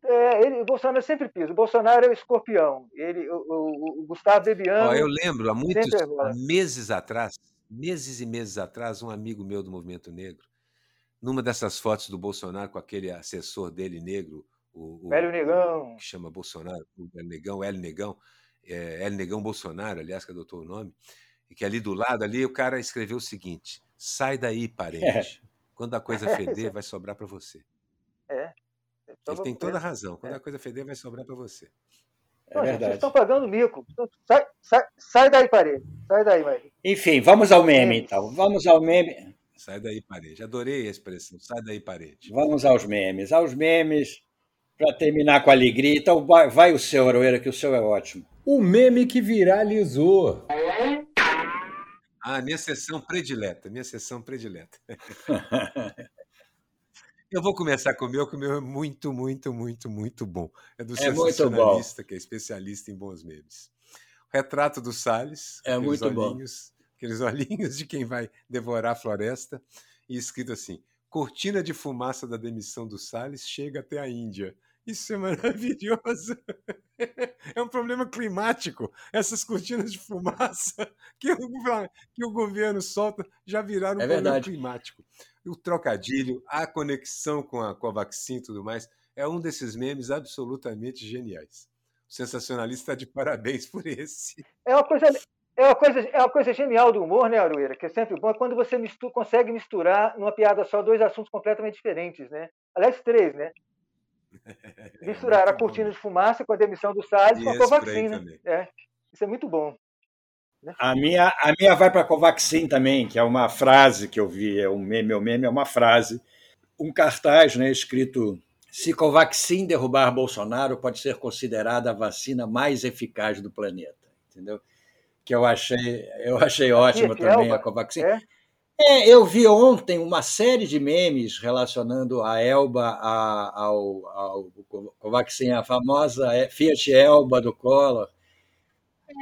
É, ele, o Bolsonaro sempre pisa. O Bolsonaro é o escorpião. Ele, o, o, o Gustavo Bebiano. Ó, eu lembro, há muitos há meses atrás, meses e meses atrás, um amigo meu do Movimento Negro, numa dessas fotos do Bolsonaro com aquele assessor dele negro, o, o Velho Negão. que chama Bolsonaro, o Velho Negão, Hélio Negão, é, Hélio Negão Bolsonaro, aliás, que adotou o nome, e que ali do lado, ali, o cara escreveu o seguinte: sai daí, parente. É. Quando a coisa feder, vai sobrar para você. É. Ele tem toda a razão. Quando é. a coisa feder, vai sobrar para você. É verdade. Vocês estão pagando mico. Sai, sai, sai daí, parede. Sai daí, Maria. Enfim, vamos ao meme, então. Vamos ao meme. Sai daí, parede. Adorei a expressão. Sai daí, parede. Vamos aos memes. Aos memes, para terminar com alegria. Então, vai, vai o seu, Aroeira, que o seu é ótimo. O meme que viralizou. Ah, minha sessão predileta. Minha sessão predileta. Eu vou começar com o meu, que o meu é muito, muito, muito, muito bom. É do é sensacionalista, que é especialista em bons memes. O retrato do Salles, é muito olhinhos, bom. Aqueles olhinhos de quem vai devorar a floresta, e escrito assim: cortina de fumaça da demissão do Salles chega até a Índia. Isso é maravilhoso. É um problema climático. Essas cortinas de fumaça que o, que o governo solta já viraram um é problema climático o trocadilho, a conexão com a, com a vacina e tudo mais, é um desses memes absolutamente geniais. O sensacionalista está de parabéns por esse. É uma coisa, é uma coisa, é uma coisa genial do humor, né, Arueira? Que é sempre bom é quando você mistura, consegue misturar numa piada só dois assuntos completamente diferentes, né? Aliás, três, né? É Misturar a cortina de fumaça com a demissão do Salles com a Covaxin, né? É, isso é muito bom. Né? A minha, a minha vai para a Covaxin também, que é uma frase que eu vi, é um meme, meu meme é uma frase, um cartaz né, escrito se Covaxin derrubar Bolsonaro, pode ser considerada a vacina mais eficaz do planeta. Entendeu? Que eu achei, eu achei ótima também a Covaxin. É? É, eu vi ontem uma série de memes relacionando a Elba a, ao, ao Covaxin, a famosa Fiat Elba do Collor.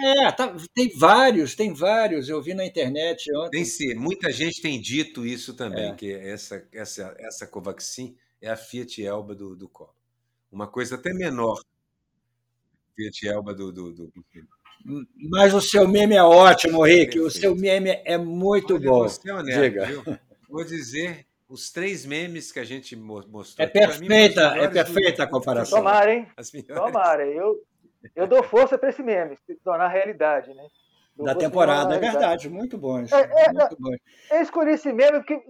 É, tá, tem vários, tem vários. Eu vi na internet ontem. Tem sim, muita gente tem dito isso também, é. que essa, essa, essa Covaxin é a Fiat Elba do, do Collor. Uma coisa até menor. Fiat Elba do, do, do... Mas o seu meme é ótimo, Rick. Perfeito. O seu meme é muito Olha, bom. Você é honesto, Diga. Viu? Vou dizer os três memes que a gente mostrou. É perfeita, mim, é perfeita a comparação. Tomara, hein? Tomara. Eu, eu dou força para esse meme se tornar realidade, né? Dou da temporada, é verdade, muito bom. É, é, muito bom. Eu escolhi esse meme porque,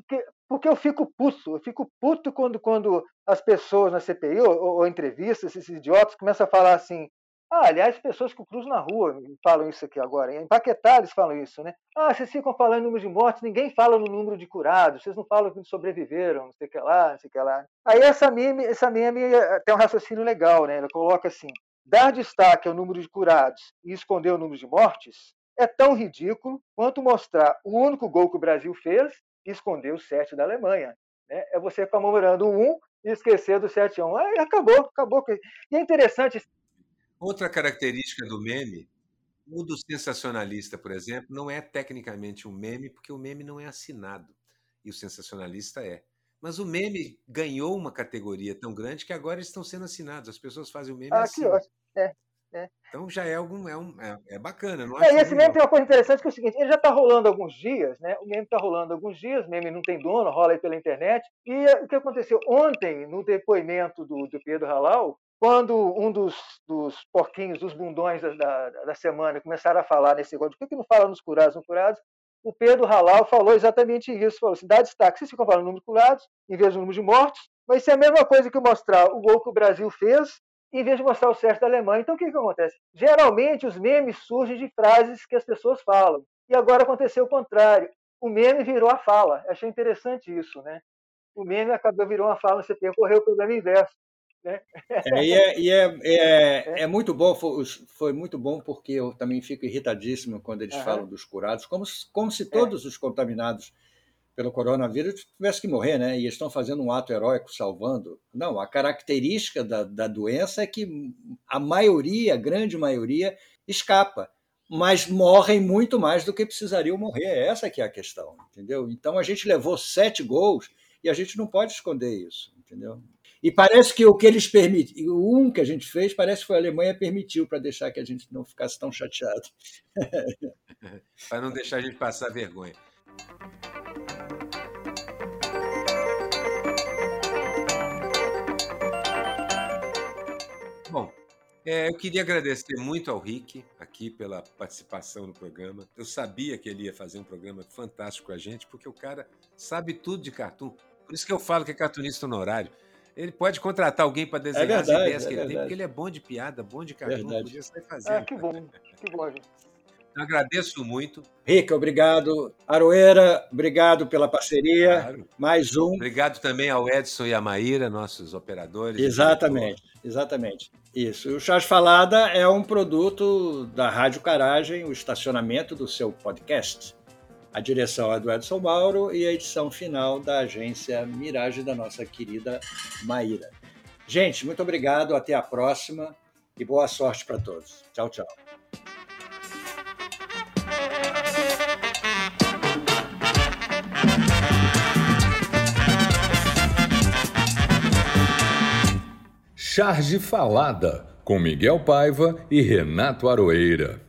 porque eu fico puto. Eu fico puto quando, quando as pessoas na CPI ou, ou entrevistas, esses idiotas, começam a falar assim. Ah, aliás, pessoas que cruzam na rua falam isso aqui agora. Em Paquetá eles falam isso, né? Ah, vocês ficam falando em número de mortes, ninguém fala no número de curados, vocês não falam que sobreviveram, não sei o que lá, não sei o que lá. Aí essa meme, essa meme eh, tem um raciocínio legal, né? Ela coloca assim: Dar destaque ao número de curados e esconder o número de mortes é tão ridículo quanto mostrar o único gol que o Brasil fez e esconder o 7 da Alemanha. Né? É você comemorando o 1 e esquecer do 7 a 1. Aí acabou, acabou. E é interessante. Outra característica do meme, o do sensacionalista, por exemplo, não é tecnicamente um meme, porque o meme não é assinado. E o sensacionalista é. Mas o meme ganhou uma categoria tão grande que agora eles estão sendo assinados. As pessoas fazem o meme ah, assim. É, é. Então já é algum é, um, é, é bacana, não é? E esse meme tem uma coisa interessante que é o seguinte: ele já está rolando alguns dias, né? O meme está rolando alguns dias, o meme não tem dono, rola aí pela internet. E o que aconteceu ontem no depoimento do, do Pedro Halal, quando um dos, dos porquinhos, dos bundões da, da, da, semana começaram a falar nesse negócio, por que, não fala nos curados, não curados? o Pedro Halal falou exatamente isso. Falou assim: dá destaque. Vocês ficam falando número de curados em vez do número de mortos, Mas isso é a mesma coisa que mostrar o gol que o Brasil fez, em vez de mostrar o certo da Alemanha. Então, o que, que acontece? Geralmente, os memes surgem de frases que as pessoas falam. E agora aconteceu o contrário. O meme virou a fala. Achei interessante isso, né? O meme acabou virou uma fala, você percorreu o problema inverso. Né? É, e é, e é, é, é, muito bom, foi, foi, muito bom porque eu também fico irritadíssimo quando eles uhum. falam dos curados, como, como se todos os contaminados pelo coronavírus tivessem que morrer, né? E estão fazendo um ato heróico salvando. Não, a característica da, da doença é que a maioria, a grande maioria, escapa, mas morrem muito mais do que precisariam morrer. Essa que é a questão, entendeu? Então a gente levou sete gols e a gente não pode esconder isso, entendeu? E parece que o que eles permitiram, o um que a gente fez, parece que foi a Alemanha permitiu para deixar que a gente não ficasse tão chateado. para não deixar a gente passar vergonha. Bom, é, eu queria agradecer muito ao Rick aqui pela participação no programa. Eu sabia que ele ia fazer um programa fantástico com a gente, porque o cara sabe tudo de cartoon. Por isso que eu falo que é cartunista honorário. Ele pode contratar alguém para desenhar é verdade, as ideias é que ele tem, porque ele é bom de piada, bom de cartão, verdade. podia sair fazendo. Ah, que bom, que bom, gente. Agradeço muito. Rica, obrigado. Aroeira, obrigado pela parceria. Claro. Mais um. Obrigado também ao Edson e à Maíra, nossos operadores. Exatamente, exatamente. Isso. O Charge Falada é um produto da Rádio Caragem, o estacionamento do seu podcast. A direção é do Edson Mauro e a edição final da agência Mirage da nossa querida Maíra. Gente, muito obrigado, até a próxima e boa sorte para todos. Tchau, tchau. Charge Falada, com Miguel Paiva e Renato Aroeira.